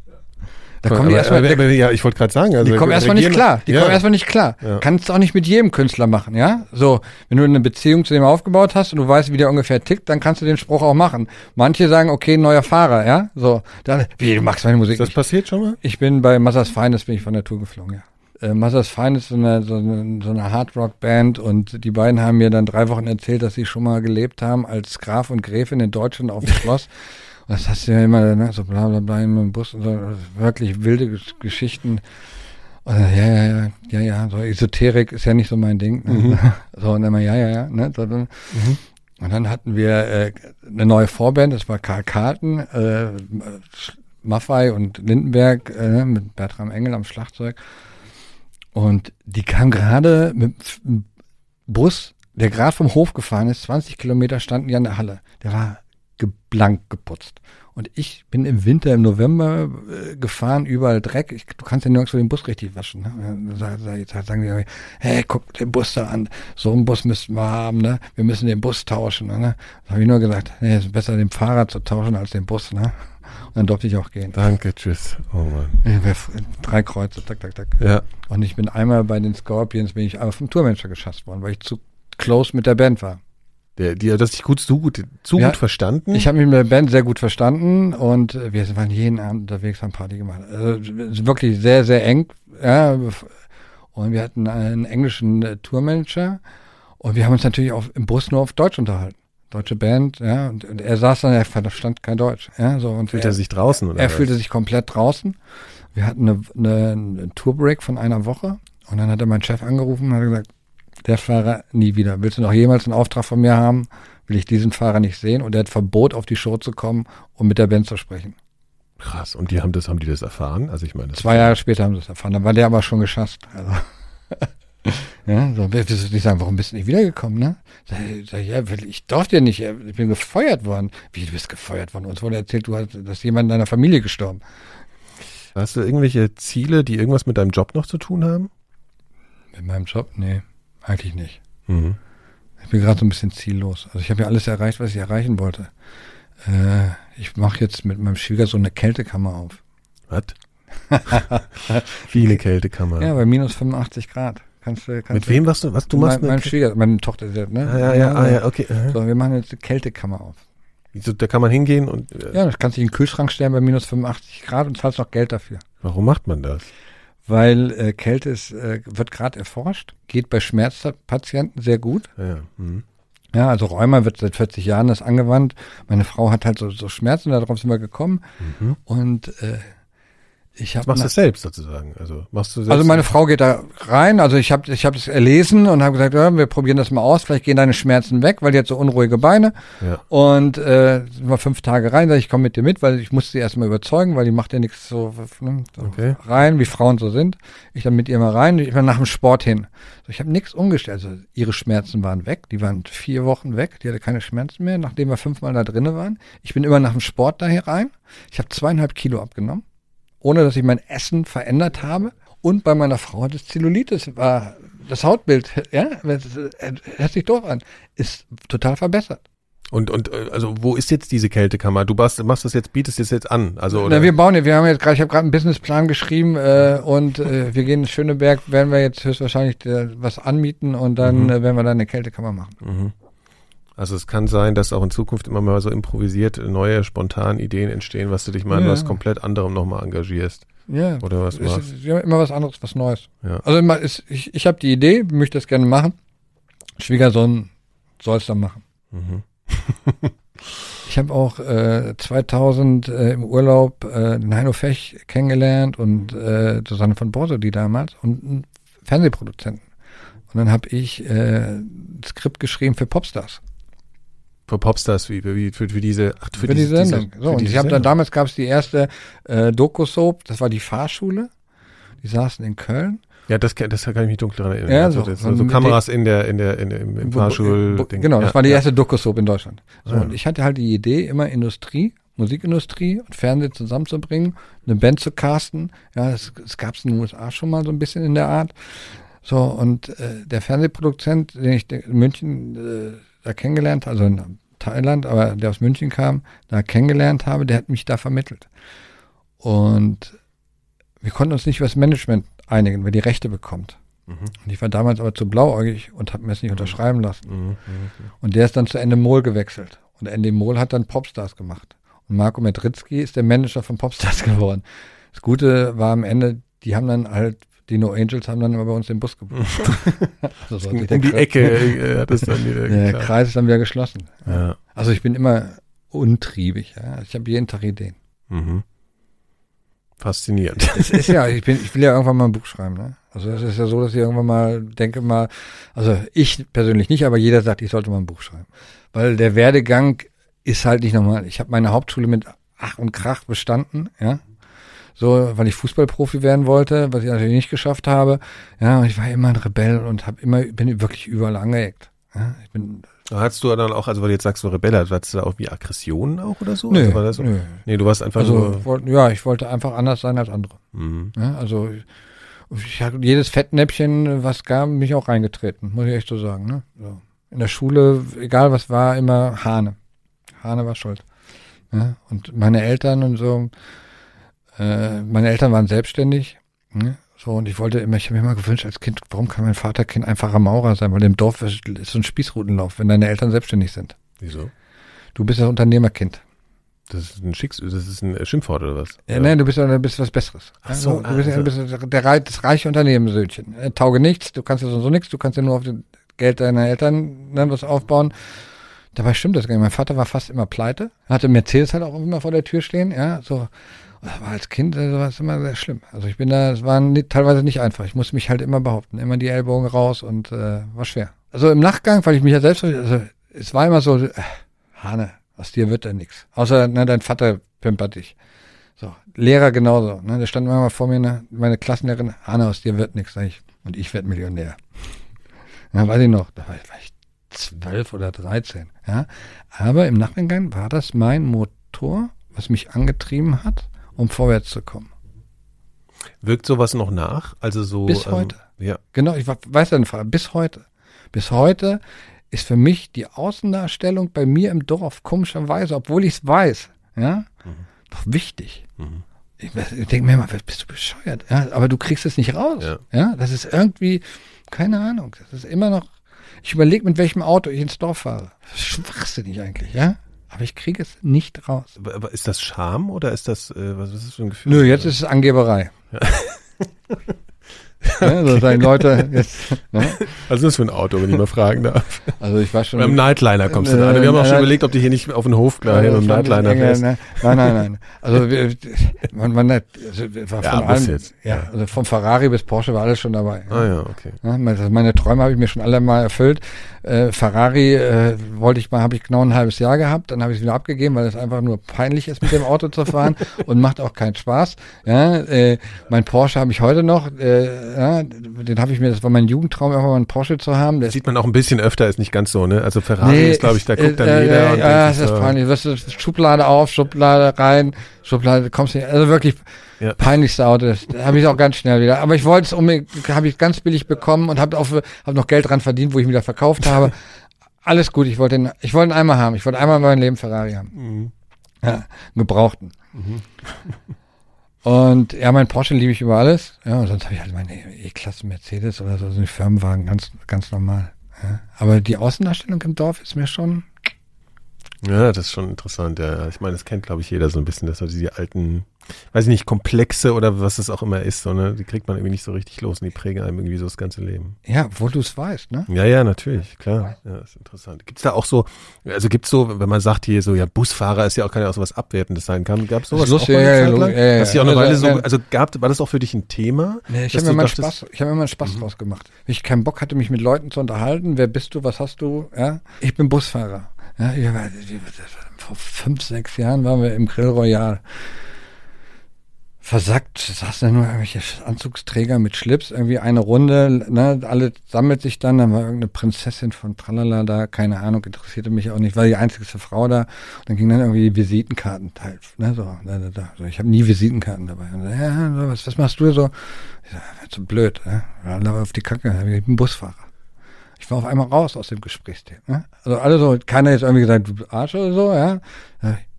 Da kommen die erstmal, aber, ja, ich wollte gerade sagen, also die kommen erstmal nicht klar. Die ja. kommen erstmal nicht klar. Ja. Kannst du auch nicht mit jedem Künstler machen, ja? So, wenn du eine Beziehung zu dem aufgebaut hast und du weißt, wie der ungefähr tickt, dann kannst du den Spruch auch machen. Manche sagen, okay, neuer Fahrer, ja? So, dann, wie, du magst meine Musik Ist das nicht. passiert schon mal? Ich bin bei Mothers Finest, bin ich von der Tour geflogen, ja. Äh, Mothers Finest ist so eine, so eine, so eine Hardrock-Band und die beiden haben mir dann drei Wochen erzählt, dass sie schon mal gelebt haben als Graf und Gräfin in Deutschland auf dem Schloss. Das hast du ja immer, ne, so bla bla bla im Bus und so, wirklich wilde Gesch- Geschichten. Und, dann, ja, ja, ja, ja, ja, so Esoterik ist ja nicht so mein Ding. Ne? Mhm. So, und dann mal, ja, ja, ja, ne, so, dann, und dann hatten wir äh, eine neue Vorband, das war Karl Karten, äh, Maffei und Lindenberg äh, mit Bertram Engel am Schlagzeug. Und die kam gerade mit einem Bus, der gerade vom Hof gefahren ist, 20 Kilometer standen die an der Halle. Der war blank geputzt. Und ich bin im Winter, im November äh, gefahren, überall Dreck. Ich, du kannst ja nirgendwo den Bus richtig waschen. Ne? Dann sagen die, hey, guck den Bus da an. So einen Bus müssten wir haben. Ne? Wir müssen den Bus tauschen. Ne? Da habe ich nur gesagt, nee, es ist besser, den Fahrrad zu tauschen als den Bus. Ne? Und dann durfte ich auch gehen. Danke, tschüss. Oh Mann. Drei Kreuze, tak, tak, tak. Ja. Und ich bin einmal bei den Scorpions, bin ich einmal vom Tourmanager geschasst worden, weil ich zu close mit der Band war. Der, die hat das dich gut, zu gut, zu Ja, gut verstanden. Ich habe mich mit der Band sehr gut verstanden und wir waren jeden Abend unterwegs, haben Party gemacht. Also wirklich sehr, sehr eng. Ja. Und wir hatten einen englischen äh, Tourmanager und wir haben uns natürlich auch im Bus nur auf Deutsch unterhalten. Deutsche Band, ja, und, und er saß dann, er verstand kein Deutsch, ja, so und Fühlt er sich draußen oder er was? fühlte sich komplett draußen. Wir hatten eine, eine, einen Tourbreak von einer Woche und dann hat er meinen Chef angerufen und hat gesagt, der Fahrer nie wieder. Willst du noch jemals einen Auftrag von mir haben? Will ich diesen Fahrer nicht sehen? Und er hat Verbot, auf die Show zu kommen, um mit der Band zu sprechen. Krass. Und die haben das, haben die das erfahren? Also ich meine, das Zwei Jahre später haben sie es erfahren. Dann war der aber schon geschasst. Also. ja, so, willst du nicht sagen, warum bist du nicht wiedergekommen, ne? Sag, sag, ja, ich durfte ja nicht, ich bin gefeuert worden. Wie, du bist gefeuert worden? Uns wurde erzählt, du hast, dass jemand in deiner Familie gestorben. Hast du irgendwelche Ziele, die irgendwas mit deinem Job noch zu tun haben? Mit meinem Job? Nee, eigentlich nicht. Mhm. Ich bin gerade so ein bisschen ziellos. Also ich habe ja alles erreicht, was ich erreichen wollte. Äh, ich mache jetzt mit meinem Schwiegersohn eine Kältekammer auf. Was? Wie eine Kältekammer. Ja, bei minus 85 Grad. Kannst du, kannst mit wem warst du? Was du machst? mein, mein eine Schwiegersohn, meine Tochter, ne? Ah, ja, ja, ah, ja, okay. aha. So, wir machen jetzt eine Kältekammer auf. Wieso, da kann man hingehen und äh, Ja, das kannst du in den Kühlschrank stellen bei minus 85 Grad und zahlst noch Geld dafür. warum macht man das? Weil äh, Kälte ist, äh, wird gerade erforscht, geht bei Schmerzpatienten sehr gut. Ja, ja. Mhm. Ja, also Rheuma wird seit 40 Jahren das angewandt. Meine Frau hat halt so, so Schmerzen, darauf sind wir gekommen. Mhm. Und äh, ich habe Machst du es selbst sozusagen? Also machst du selbst Also meine Frau geht da rein, also ich habe ich hab das erlesen und habe gesagt, ja, wir probieren das mal aus, vielleicht gehen deine Schmerzen weg, weil die hat so unruhige Beine. Ja. Und äh, sind wir fünf Tage rein, sag ich, komme mit dir mit, weil ich musste sie erstmal überzeugen, weil die macht ja nichts so, ne, so Okay. rein, wie Frauen so sind. Ich dann mit ihr mal rein, ich war nach dem Sport hin. So, ich habe nichts umgestellt. Also ihre Schmerzen waren weg, die waren vier Wochen weg, die hatte keine Schmerzen mehr, nachdem wir fünfmal da drinnen waren. Ich bin immer nach dem Sport daher rein. Ich habe zweieinhalb Kilo abgenommen ohne dass ich mein Essen verändert habe. Und bei meiner Frau hat es Zellulitis, war das Hautbild, ja, das hört sich doof an, ist total verbessert. Und, und äh, also wo ist jetzt diese Kältekammer? Du machst, machst das jetzt, bietest das jetzt an. Also? Na, wir bauen ja, wir haben jetzt gerade, ich habe gerade einen Businessplan geschrieben äh, und äh, wir gehen in Schöneberg, werden wir jetzt höchstwahrscheinlich äh, was anmieten und dann Mhm. äh, werden wir da eine Kältekammer machen. Mhm. Also es kann sein, dass auch in Zukunft immer mal so improvisiert neue, spontan Ideen entstehen, was du dich mal Ja. was komplett anderem nochmal engagierst. Ja, Oder was es machst. ist ja immer was anderes, was Neues. Ja. Also immer ist, ich, ich habe die Idee, möchte das gerne machen. Schwiegersohn soll es dann machen. Mhm. Ich habe auch äh, 2000 äh, im Urlaub äh, den Heino Fech kennengelernt und äh, Susanne von Borso, die damals, und einen Fernsehproduzenten. Und dann habe ich äh, ein Skript geschrieben für Popstars. Für Popstars, wie, wie für, für diese, ach, Für, die Sendung. Diese, so, für und diese ich habe dann Sendung. damals gab es die erste äh, Doku-Soap, das war die Fahrschule. Die saßen in Köln. Ja, das, kann- das kann ich mich dunkel daran erinnern. Ja, also, so. das, so, Und so mit Kameras in der, in der, in der, im, im Fahrschul. Bo- Genau, das war die erste Doku-Soap in Deutschland. So, Ah. und ich hatte halt die Idee, immer Industrie, Musikindustrie und Fernsehen zusammenzubringen, eine Band zu casten. Ja, es, es gab es in den USA schon mal so ein bisschen in der Art. So, und äh, der Fernsehproduzent, den ich in München äh, da kennengelernt, also in Thailand, aber der aus München kam, da kennengelernt habe, der hat mich da vermittelt. Und wir konnten uns nicht über das Management einigen, wer die Rechte bekommt. Mhm. Und ich war damals aber zu blauäugig und habe mir es nicht unterschreiben lassen. Mhm, mhm. Und der ist dann zu Ende Mol gewechselt. Und Ende Mol hat dann Popstars gemacht. Und Marco Medritzky ist der Manager von Popstars geworden. Das Gute war am Ende, die haben dann halt, die No Angels haben dann immer bei uns den Bus gebucht. so soll sich der Um die Kreis- Ecke äh, hat es dann wieder Der geklappt. Kreis ist dann wieder geschlossen. Ja. Also ich bin immer untriebig. Ja. Ich habe jeden Tag Ideen. Mhm. Faszinierend. Es ist ja, ich, bin, ich will ja irgendwann mal ein Buch schreiben. Ne? Also es ist ja so, dass ich irgendwann mal denke mal, also ich persönlich nicht, aber jeder sagt, ich sollte mal ein Buch schreiben. Weil der Werdegang ist halt nicht normal. Ich habe meine Hauptschule mit Ach und Krach bestanden, ja. So, weil ich Fußballprofi werden wollte, was ich natürlich nicht geschafft habe. Ja, und ich war immer ein Rebell und habe immer, bin wirklich überall angeeckt. Ja, ich bin Hattest du dann auch, also weil du jetzt sagst, so Rebelle, hattest du da auch wie Aggressionen auch oder so? Nö, also so? nö. Nee, du warst einfach Also, nur. wollt, ja, ich wollte einfach anders sein als andere. Mhm. Ja, also, ich habe jedes Fettnäpfchen, was gab, mich auch reingetreten, muss ich echt so sagen. Ne? So. In der Schule, egal was war, immer Hane. Hane war schuld. Ja? Und meine Eltern und so, äh, meine Eltern waren selbstständig. Ne? So, und ich wollte immer, ich habe mir immer gewünscht als Kind, warum kann mein Vater kein einfacher Maurer sein? Weil im Dorf ist, ist so ein Spießrutenlauf, wenn deine Eltern selbstständig sind. Wieso? Du bist das Unternehmerkind. Das ist ein Schicks, das ist ein Schimpfwort oder was? Ja, nein, du bist, du bist was Besseres. Ach so, du bist, ja- also- du bist der, das reiche Unternehmenssöhnchen. Äh, Tauge nichts, du kannst ja so nichts, du kannst ja nur auf das Geld deiner Eltern ne, was aufbauen. Dabei stimmt das gar nicht. Mein Vater war fast immer pleite. Er hatte Mercedes halt auch immer vor der Tür stehen, ja, so. Als Kind, äh, war es immer sehr schlimm. Also ich bin da, es war ni- teilweise nicht einfach. Ich musste mich halt immer behaupten, immer die Ellbogen raus und äh, war schwer. Also im Nachgang, weil ich mich ja selbst, also es war immer so, äh, Hane, aus dir wird da nichts. Außer ne, dein Vater pimpert dich. So, Lehrer genauso. Ne? Der stand immer vor mir, ne? meine Klassenlehrerin, Hanna, aus dir wird nichts, sag ich. Und ich werde Millionär. Ja, weiß ich noch, da war ich, zwölf oder dreizehn. Ja? Aber im Nachhinein war das mein Motor, was mich angetrieben hat, um vorwärts zu kommen. Wirkt sowas noch nach? Also so. Bis ähm, heute. Ja. Genau, ich weiß deine Frage, bis heute. Bis heute ist für mich die Außendarstellung bei mir im Dorf komischerweise, obwohl ich es weiß, ja, doch wichtig. Mhm. Ich, ich denke mir immer, bist du bescheuert? Ja, aber du kriegst es nicht raus. Ja. Ja. das ist irgendwie, keine Ahnung, das ist immer noch, ich überlege, mit welchem Auto ich ins Dorf fahre. Schwachsinnig eigentlich, ja. Aber ich kriege es nicht raus. Aber, aber ist das Scham oder ist das, äh, was ist das für ein Gefühl? Nö, jetzt ist es Angeberei. Ja, so sagen Leute jetzt, ne? Was ist das für ein Auto, wenn ich mal fragen darf? Also ich war schon. Beim Nightliner kommst du da. Äh, Wir haben auch schon überlegt, ob du hier nicht auf den Hof gleich mit dem das war ein Nightliner fährst. ne? Nein, nein, nein. Also wir, man, man hat, also war Ja, von allem, jetzt. ja, also vom Ferrari bis Porsche war alles schon dabei. Ah ja, okay. Meine, meine Träume habe ich mir schon alle mal erfüllt. Äh, Ferrari äh, wollte ich mal, habe ich genau ein halbes Jahr gehabt, dann habe ich es wieder abgegeben, weil es einfach nur peinlich ist, mit dem Auto zu fahren und macht auch keinen Spaß. Ja, äh, mein Porsche habe ich heute noch, äh, ja, den habe ich mir, das war mein Jugendtraum, irgendwann mal einen Porsche zu haben. Ist Sieht man auch ein bisschen öfter, ist nicht ganz so, ne? Also Ferrari Nee, ist, glaube ich, da guckt dann äh, jeder ja, das ist peinlich. Weißt du, Schublade auf, Schublade rein, Schublade, kommst nicht. Also wirklich Ja. peinlichste Auto. Das habe ich auch ganz schnell wieder. Aber ich wollte es unbedingt, habe ich ganz billig bekommen und habe hab noch Geld dran verdient, wo ich ihn wieder verkauft habe. Alles gut, ich wollte ihn, ich wollte ihn einmal haben. Ich wollte einmal in meinem Leben Ferrari haben. Mhm. Ja, einen gebrauchten. Und ja, mein Porsche liebe ich über alles. Ja, und sonst habe ich halt meine E-Klasse Mercedes oder so, so ein Firmenwagen, ganz, ganz normal. Ja. Aber die Außendarstellung im Dorf ist mir schon, Ja, das ist schon interessant, ja. Ich meine, das kennt, glaube ich, jeder so ein bisschen, dass so diese alten, weiß ich nicht, Komplexe oder was es auch immer ist, so, ne? Die kriegt man irgendwie nicht so richtig los und die prägen einem irgendwie so das ganze Leben. ja, wo du es weißt, ne? Ja, ja, natürlich, klar. Ja, ist interessant. Gibt's da auch so, also gibt's so, wenn man sagt hier so, ja, Busfahrer ist ja auch, kann ja auch sowas Abwertendes sein, kann, gab's sowas Das auch ja, ja, ja, ja, die auch eine Weile so, ja. also gab, war das auch für dich ein Thema? Nee, ich habe mir mal Spaß, ich habe mir mal Spaß draus gemacht. Wenn ich keinen Bock hatte, mich mit Leuten zu unterhalten, wer bist du, was hast du, ja? Ich bin Busfahrer. Ja, vor fünf, sechs Jahren waren wir im Grill Royal. Versackt, saßen nur irgendwelche Anzugsträger mit Schlips, irgendwie eine Runde, ne, alle sammelt sich dann, dann war irgendeine Prinzessin von Tralala da, keine Ahnung, interessierte mich auch nicht, war die einzige Frau da. Und dann ging dann irgendwie die Visitenkarten teil, ne, so, da, da, da. So, ich habe nie Visitenkarten dabei. Und, dann, ja, was, was machst du so? Ich sag, so blöd, ne? Alle auf die Kacke, ich bin Busfahrer. Ich war auf einmal raus aus dem Gesprächsthema. Ne? Also alle so, keiner jetzt irgendwie gesagt, du Arsch oder so, ja.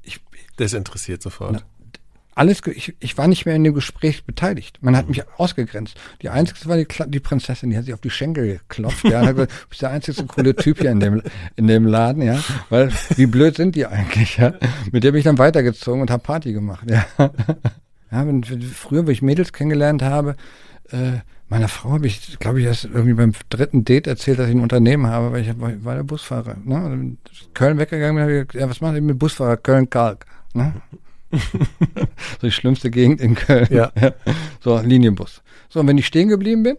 Ich, Das interessiert sofort. alles, ge- ich, ich war nicht mehr in dem Gespräch beteiligt. Man hat mich ausgegrenzt. Die einzige war die, die Prinzessin, die hat sich auf die Schenkel geklopft. Ja, gesagt, du bist der einzige coole Typ hier in dem, in dem Laden, ja. Weil, wie blöd sind die eigentlich, ja? Mit der bin ich dann weitergezogen und habe Party gemacht, ja. Ja, wenn, wenn, früher, wo ich Mädels kennengelernt habe, äh, meiner Frau habe ich, glaube ich, erst irgendwie beim dritten Date erzählt, dass ich ein Unternehmen habe, weil ich war, der Busfahrer. Ne? Ist Köln weggegangen bin, habe ich gesagt, ja, was machen Sie mit Busfahrer? Köln-Kalk. Ne? so die schlimmste Gegend in Köln. Ja. So, Linienbus. So, und wenn ich stehen geblieben bin,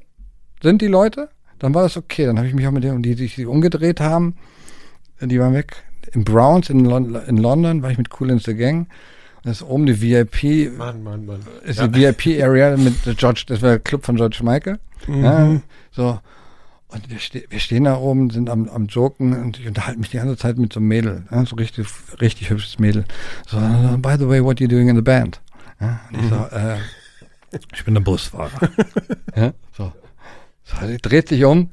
sind die Leute, dann war das okay. Dann habe ich mich auch mit denen, die sich umgedreht haben, die waren weg. In Browns in, Lon in London war ich mit Cool in the Gang. Das ist oben die VIP, Mann, Mann, Mann. ist die VIP-Area mit George, das war der Club von George Michael. Ja, so. Und wir, ste wir stehen da oben, sind am, am Joken und ich unterhalte mich die ganze Zeit mit so einem Mädel, ja, so richtig, richtig hübsches Mädel. So, by the way, what are you doing in the band? Ja, und ich so, Mhm. äh, ich bin der Busfahrer. ja, so. so. Sie dreht sich um,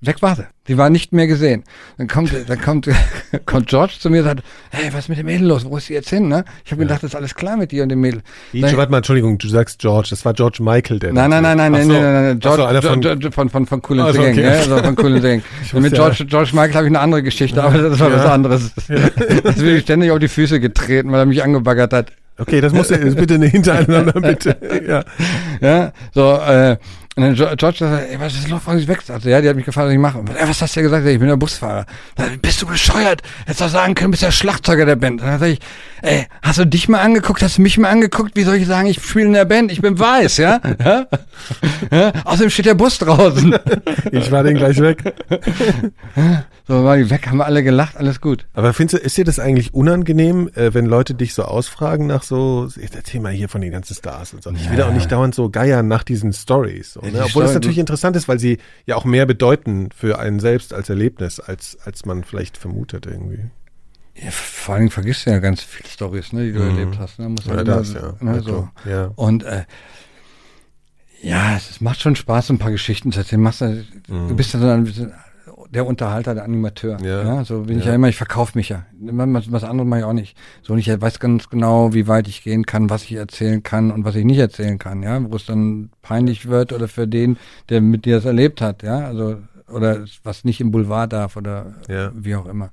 weg war sie. Die war nicht mehr gesehen. Dann kommt, dann kommt, kommt George zu mir und sagt, hey, was ist mit dem Mädel los? Wo ist sie jetzt hin? Ne? Ich habe gedacht, das ist alles klar mit dir und dem Mädel. Nein. warte mal, Entschuldigung, du sagst George, das war George Michael, der. Nein, nein, nein, nein, nein, so. nein, nein, nein, Ach so, George, einer von, George, von, von, von Cool and Also, okay. ja, also von Cool and. Ich Und mit ja- George, George Michael habe ich eine andere Geschichte, aber das war was Ja. anderes. Das bin ich ständig auf die Füße getreten, weil er mich angebaggert hat. Okay, das muss ja bitte hintereinander, bitte. Ja. Ja, so, äh, und dann George sagt, ey, was ist los, warum sie weg? Also, ja, die hat mich gefragt, was ich mache. Ey, was hast du ja gesagt? Ich bin der Busfahrer. Dann, bist du bescheuert? Hättest doch sagen können, du bist der Schlagzeuger der Band. Dann sag ich, ey, hast du dich mal angeguckt? Hast du mich mal angeguckt? Wie soll ich sagen, ich spiele in der Band? Ich bin weiß, ja? ja? ja? Außerdem steht der Bus draußen. Ich war den gleich weg. So, war die weg, haben wir alle gelacht, alles gut. Aber findest du, ist dir das eigentlich unangenehm, äh, wenn Leute dich so ausfragen nach so, erzähl mal hier von den ganzen Stars und so. Ich will auch nicht dauernd so geiern nach diesen Stories. So, Ja, ne? Obwohl das natürlich interessant ist, weil sie ja auch mehr bedeuten für einen selbst als Erlebnis, als, als man vielleicht vermutet irgendwie. Ja, vor allen Dingen vergisst du ja ganz viele Stories, ne, die du Mhm. erlebt hast. Ne? Musst Ja, immer, das, ja. Ne, Ja, so. Ja. Und äh, ja, es, macht schon Spaß, ein paar Geschichten zu erzählen. Machst, du du bist ja so ein bisschen der Unterhalter, der Animateur. Ja. Ja. so bin ich Ja. ja immer, ich verkaufe mich ja. Was, was anderes mache ich auch nicht. So, und ich weiß ganz genau, wie weit ich gehen kann, was ich erzählen kann und was ich nicht erzählen kann, ja, wo es dann peinlich wird oder für den, der mit dir das erlebt hat, ja, also oder was nicht im Boulevard darf oder Ja. wie auch immer.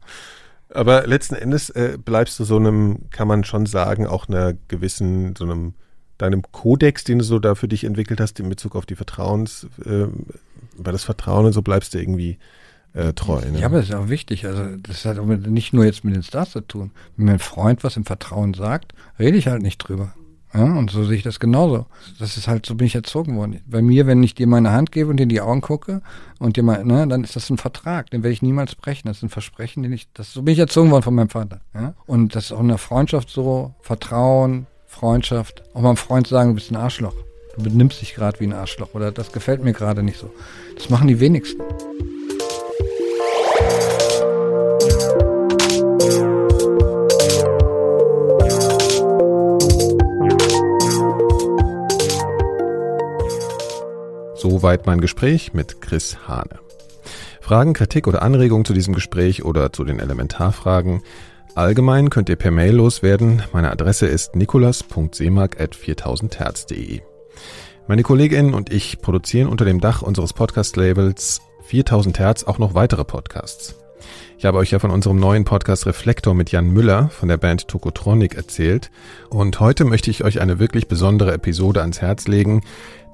Aber letzten Endes äh, bleibst du so einem, kann man schon sagen, auch einer gewissen, so einem, deinem Kodex, den du so da für dich entwickelt hast in Bezug auf die Vertrauens, äh, über das Vertrauen und so bleibst du irgendwie äh, treu. Ne? Ja, aber das ist auch wichtig. Also das hat nicht nur jetzt mit den Stars zu tun. Wenn mein Freund was im Vertrauen sagt, rede ich halt nicht drüber. Ja, und so sehe ich das genauso. Das ist halt, so bin ich erzogen worden. Bei mir, wenn ich dir meine Hand gebe und dir in die Augen gucke und dir mal, ne, dann ist das ein Vertrag, den werde ich niemals brechen. Das ist ein Versprechen, den ich, das, so bin ich erzogen worden von meinem Vater. Ja? Und das ist auch in der Freundschaft so, Vertrauen, Freundschaft. Auch mal einem Freund sagen, du bist ein Arschloch. Du benimmst dich gerade wie ein Arschloch oder das gefällt mir gerade nicht so. Das machen die wenigsten. Soweit mein Gespräch mit Chris Hane. Fragen, Kritik oder Anregungen zu diesem Gespräch oder zu den Elementarfragen allgemein könnt ihr per Mail loswerden. Meine Adresse ist nikolas.seemark.4000herz.de. Meine Kolleginnen und ich produzieren unter dem Dach unseres Podcast-Labels 4000 Hertz auch noch weitere Podcasts. Ich habe euch ja von unserem neuen Podcast Reflektor mit Jan Müller von der Band Tokotronic erzählt und heute möchte ich euch eine wirklich besondere Episode ans Herz legen,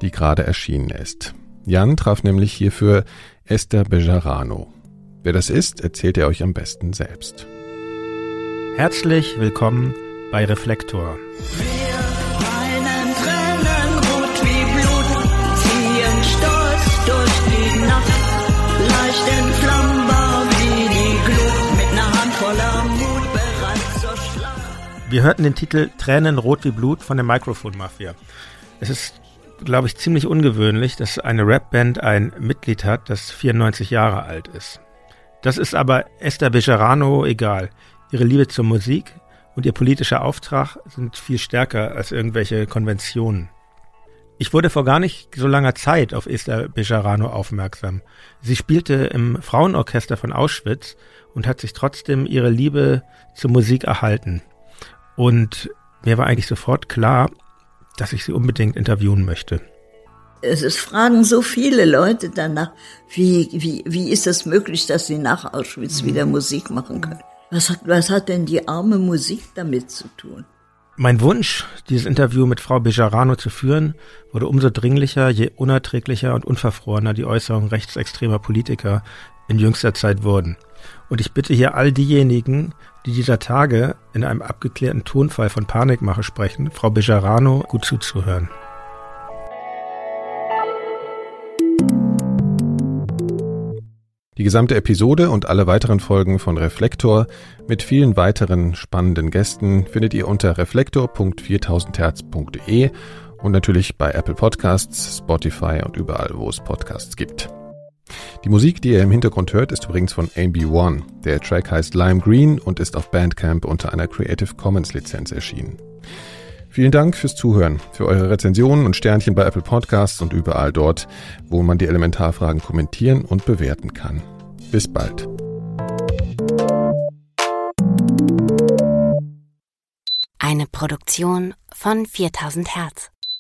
die gerade erschienen ist. Jan traf nämlich hierfür Esther Bejarano. Wer das ist, erzählt er euch am besten selbst. Herzlich willkommen bei Reflektor. Weinen Tränen rot Wir hörten den Titel Tränen rot wie Blut von der Microphone Mafia. Es ist, glaube ich, ziemlich ungewöhnlich, dass eine Rapband ein Mitglied hat, das 94 Jahre alt ist. Das ist aber Esther Bejarano egal. Ihre Liebe zur Musik und ihr politischer Auftrag sind viel stärker als irgendwelche Konventionen. Ich wurde vor gar nicht so langer Zeit auf Esther Bejarano aufmerksam. Sie spielte im Frauenorchester von Auschwitz und hat sich trotzdem ihre Liebe zur Musik erhalten. Und mir war eigentlich sofort klar, dass ich sie unbedingt interviewen möchte. Es ist, fragen so viele Leute danach, wie, wie, wie ist es möglich, dass sie nach Auschwitz wieder Musik machen können? Was hat, was hat denn die arme Musik damit zu tun? Mein Wunsch, dieses Interview mit Frau Bejarano zu führen, wurde umso dringlicher, je unerträglicher und unverfrorener die Äußerungen rechtsextremer Politiker in jüngster Zeit wurden. Und ich bitte hier all diejenigen, die dieser Tage in einem abgeklärten Tonfall von Panikmache sprechen, Frau Bejarano gut zuzuhören. Die gesamte Episode und alle weiteren Folgen von Reflektor mit vielen weiteren spannenden Gästen findet ihr unter reflektor.4000herz.de und natürlich bei Apple Podcasts, Spotify und überall, wo es Podcasts gibt. Die Musik, die ihr im Hintergrund hört, ist übrigens von AMB1. Der Track heißt Lime Green und ist auf Bandcamp unter einer Creative Commons Lizenz erschienen. Vielen Dank fürs Zuhören, für eure Rezensionen und Sternchen bei Apple Podcasts und überall dort, wo man die Elementarfragen kommentieren und bewerten kann. Bis bald. Eine Produktion von 4000 Hertz.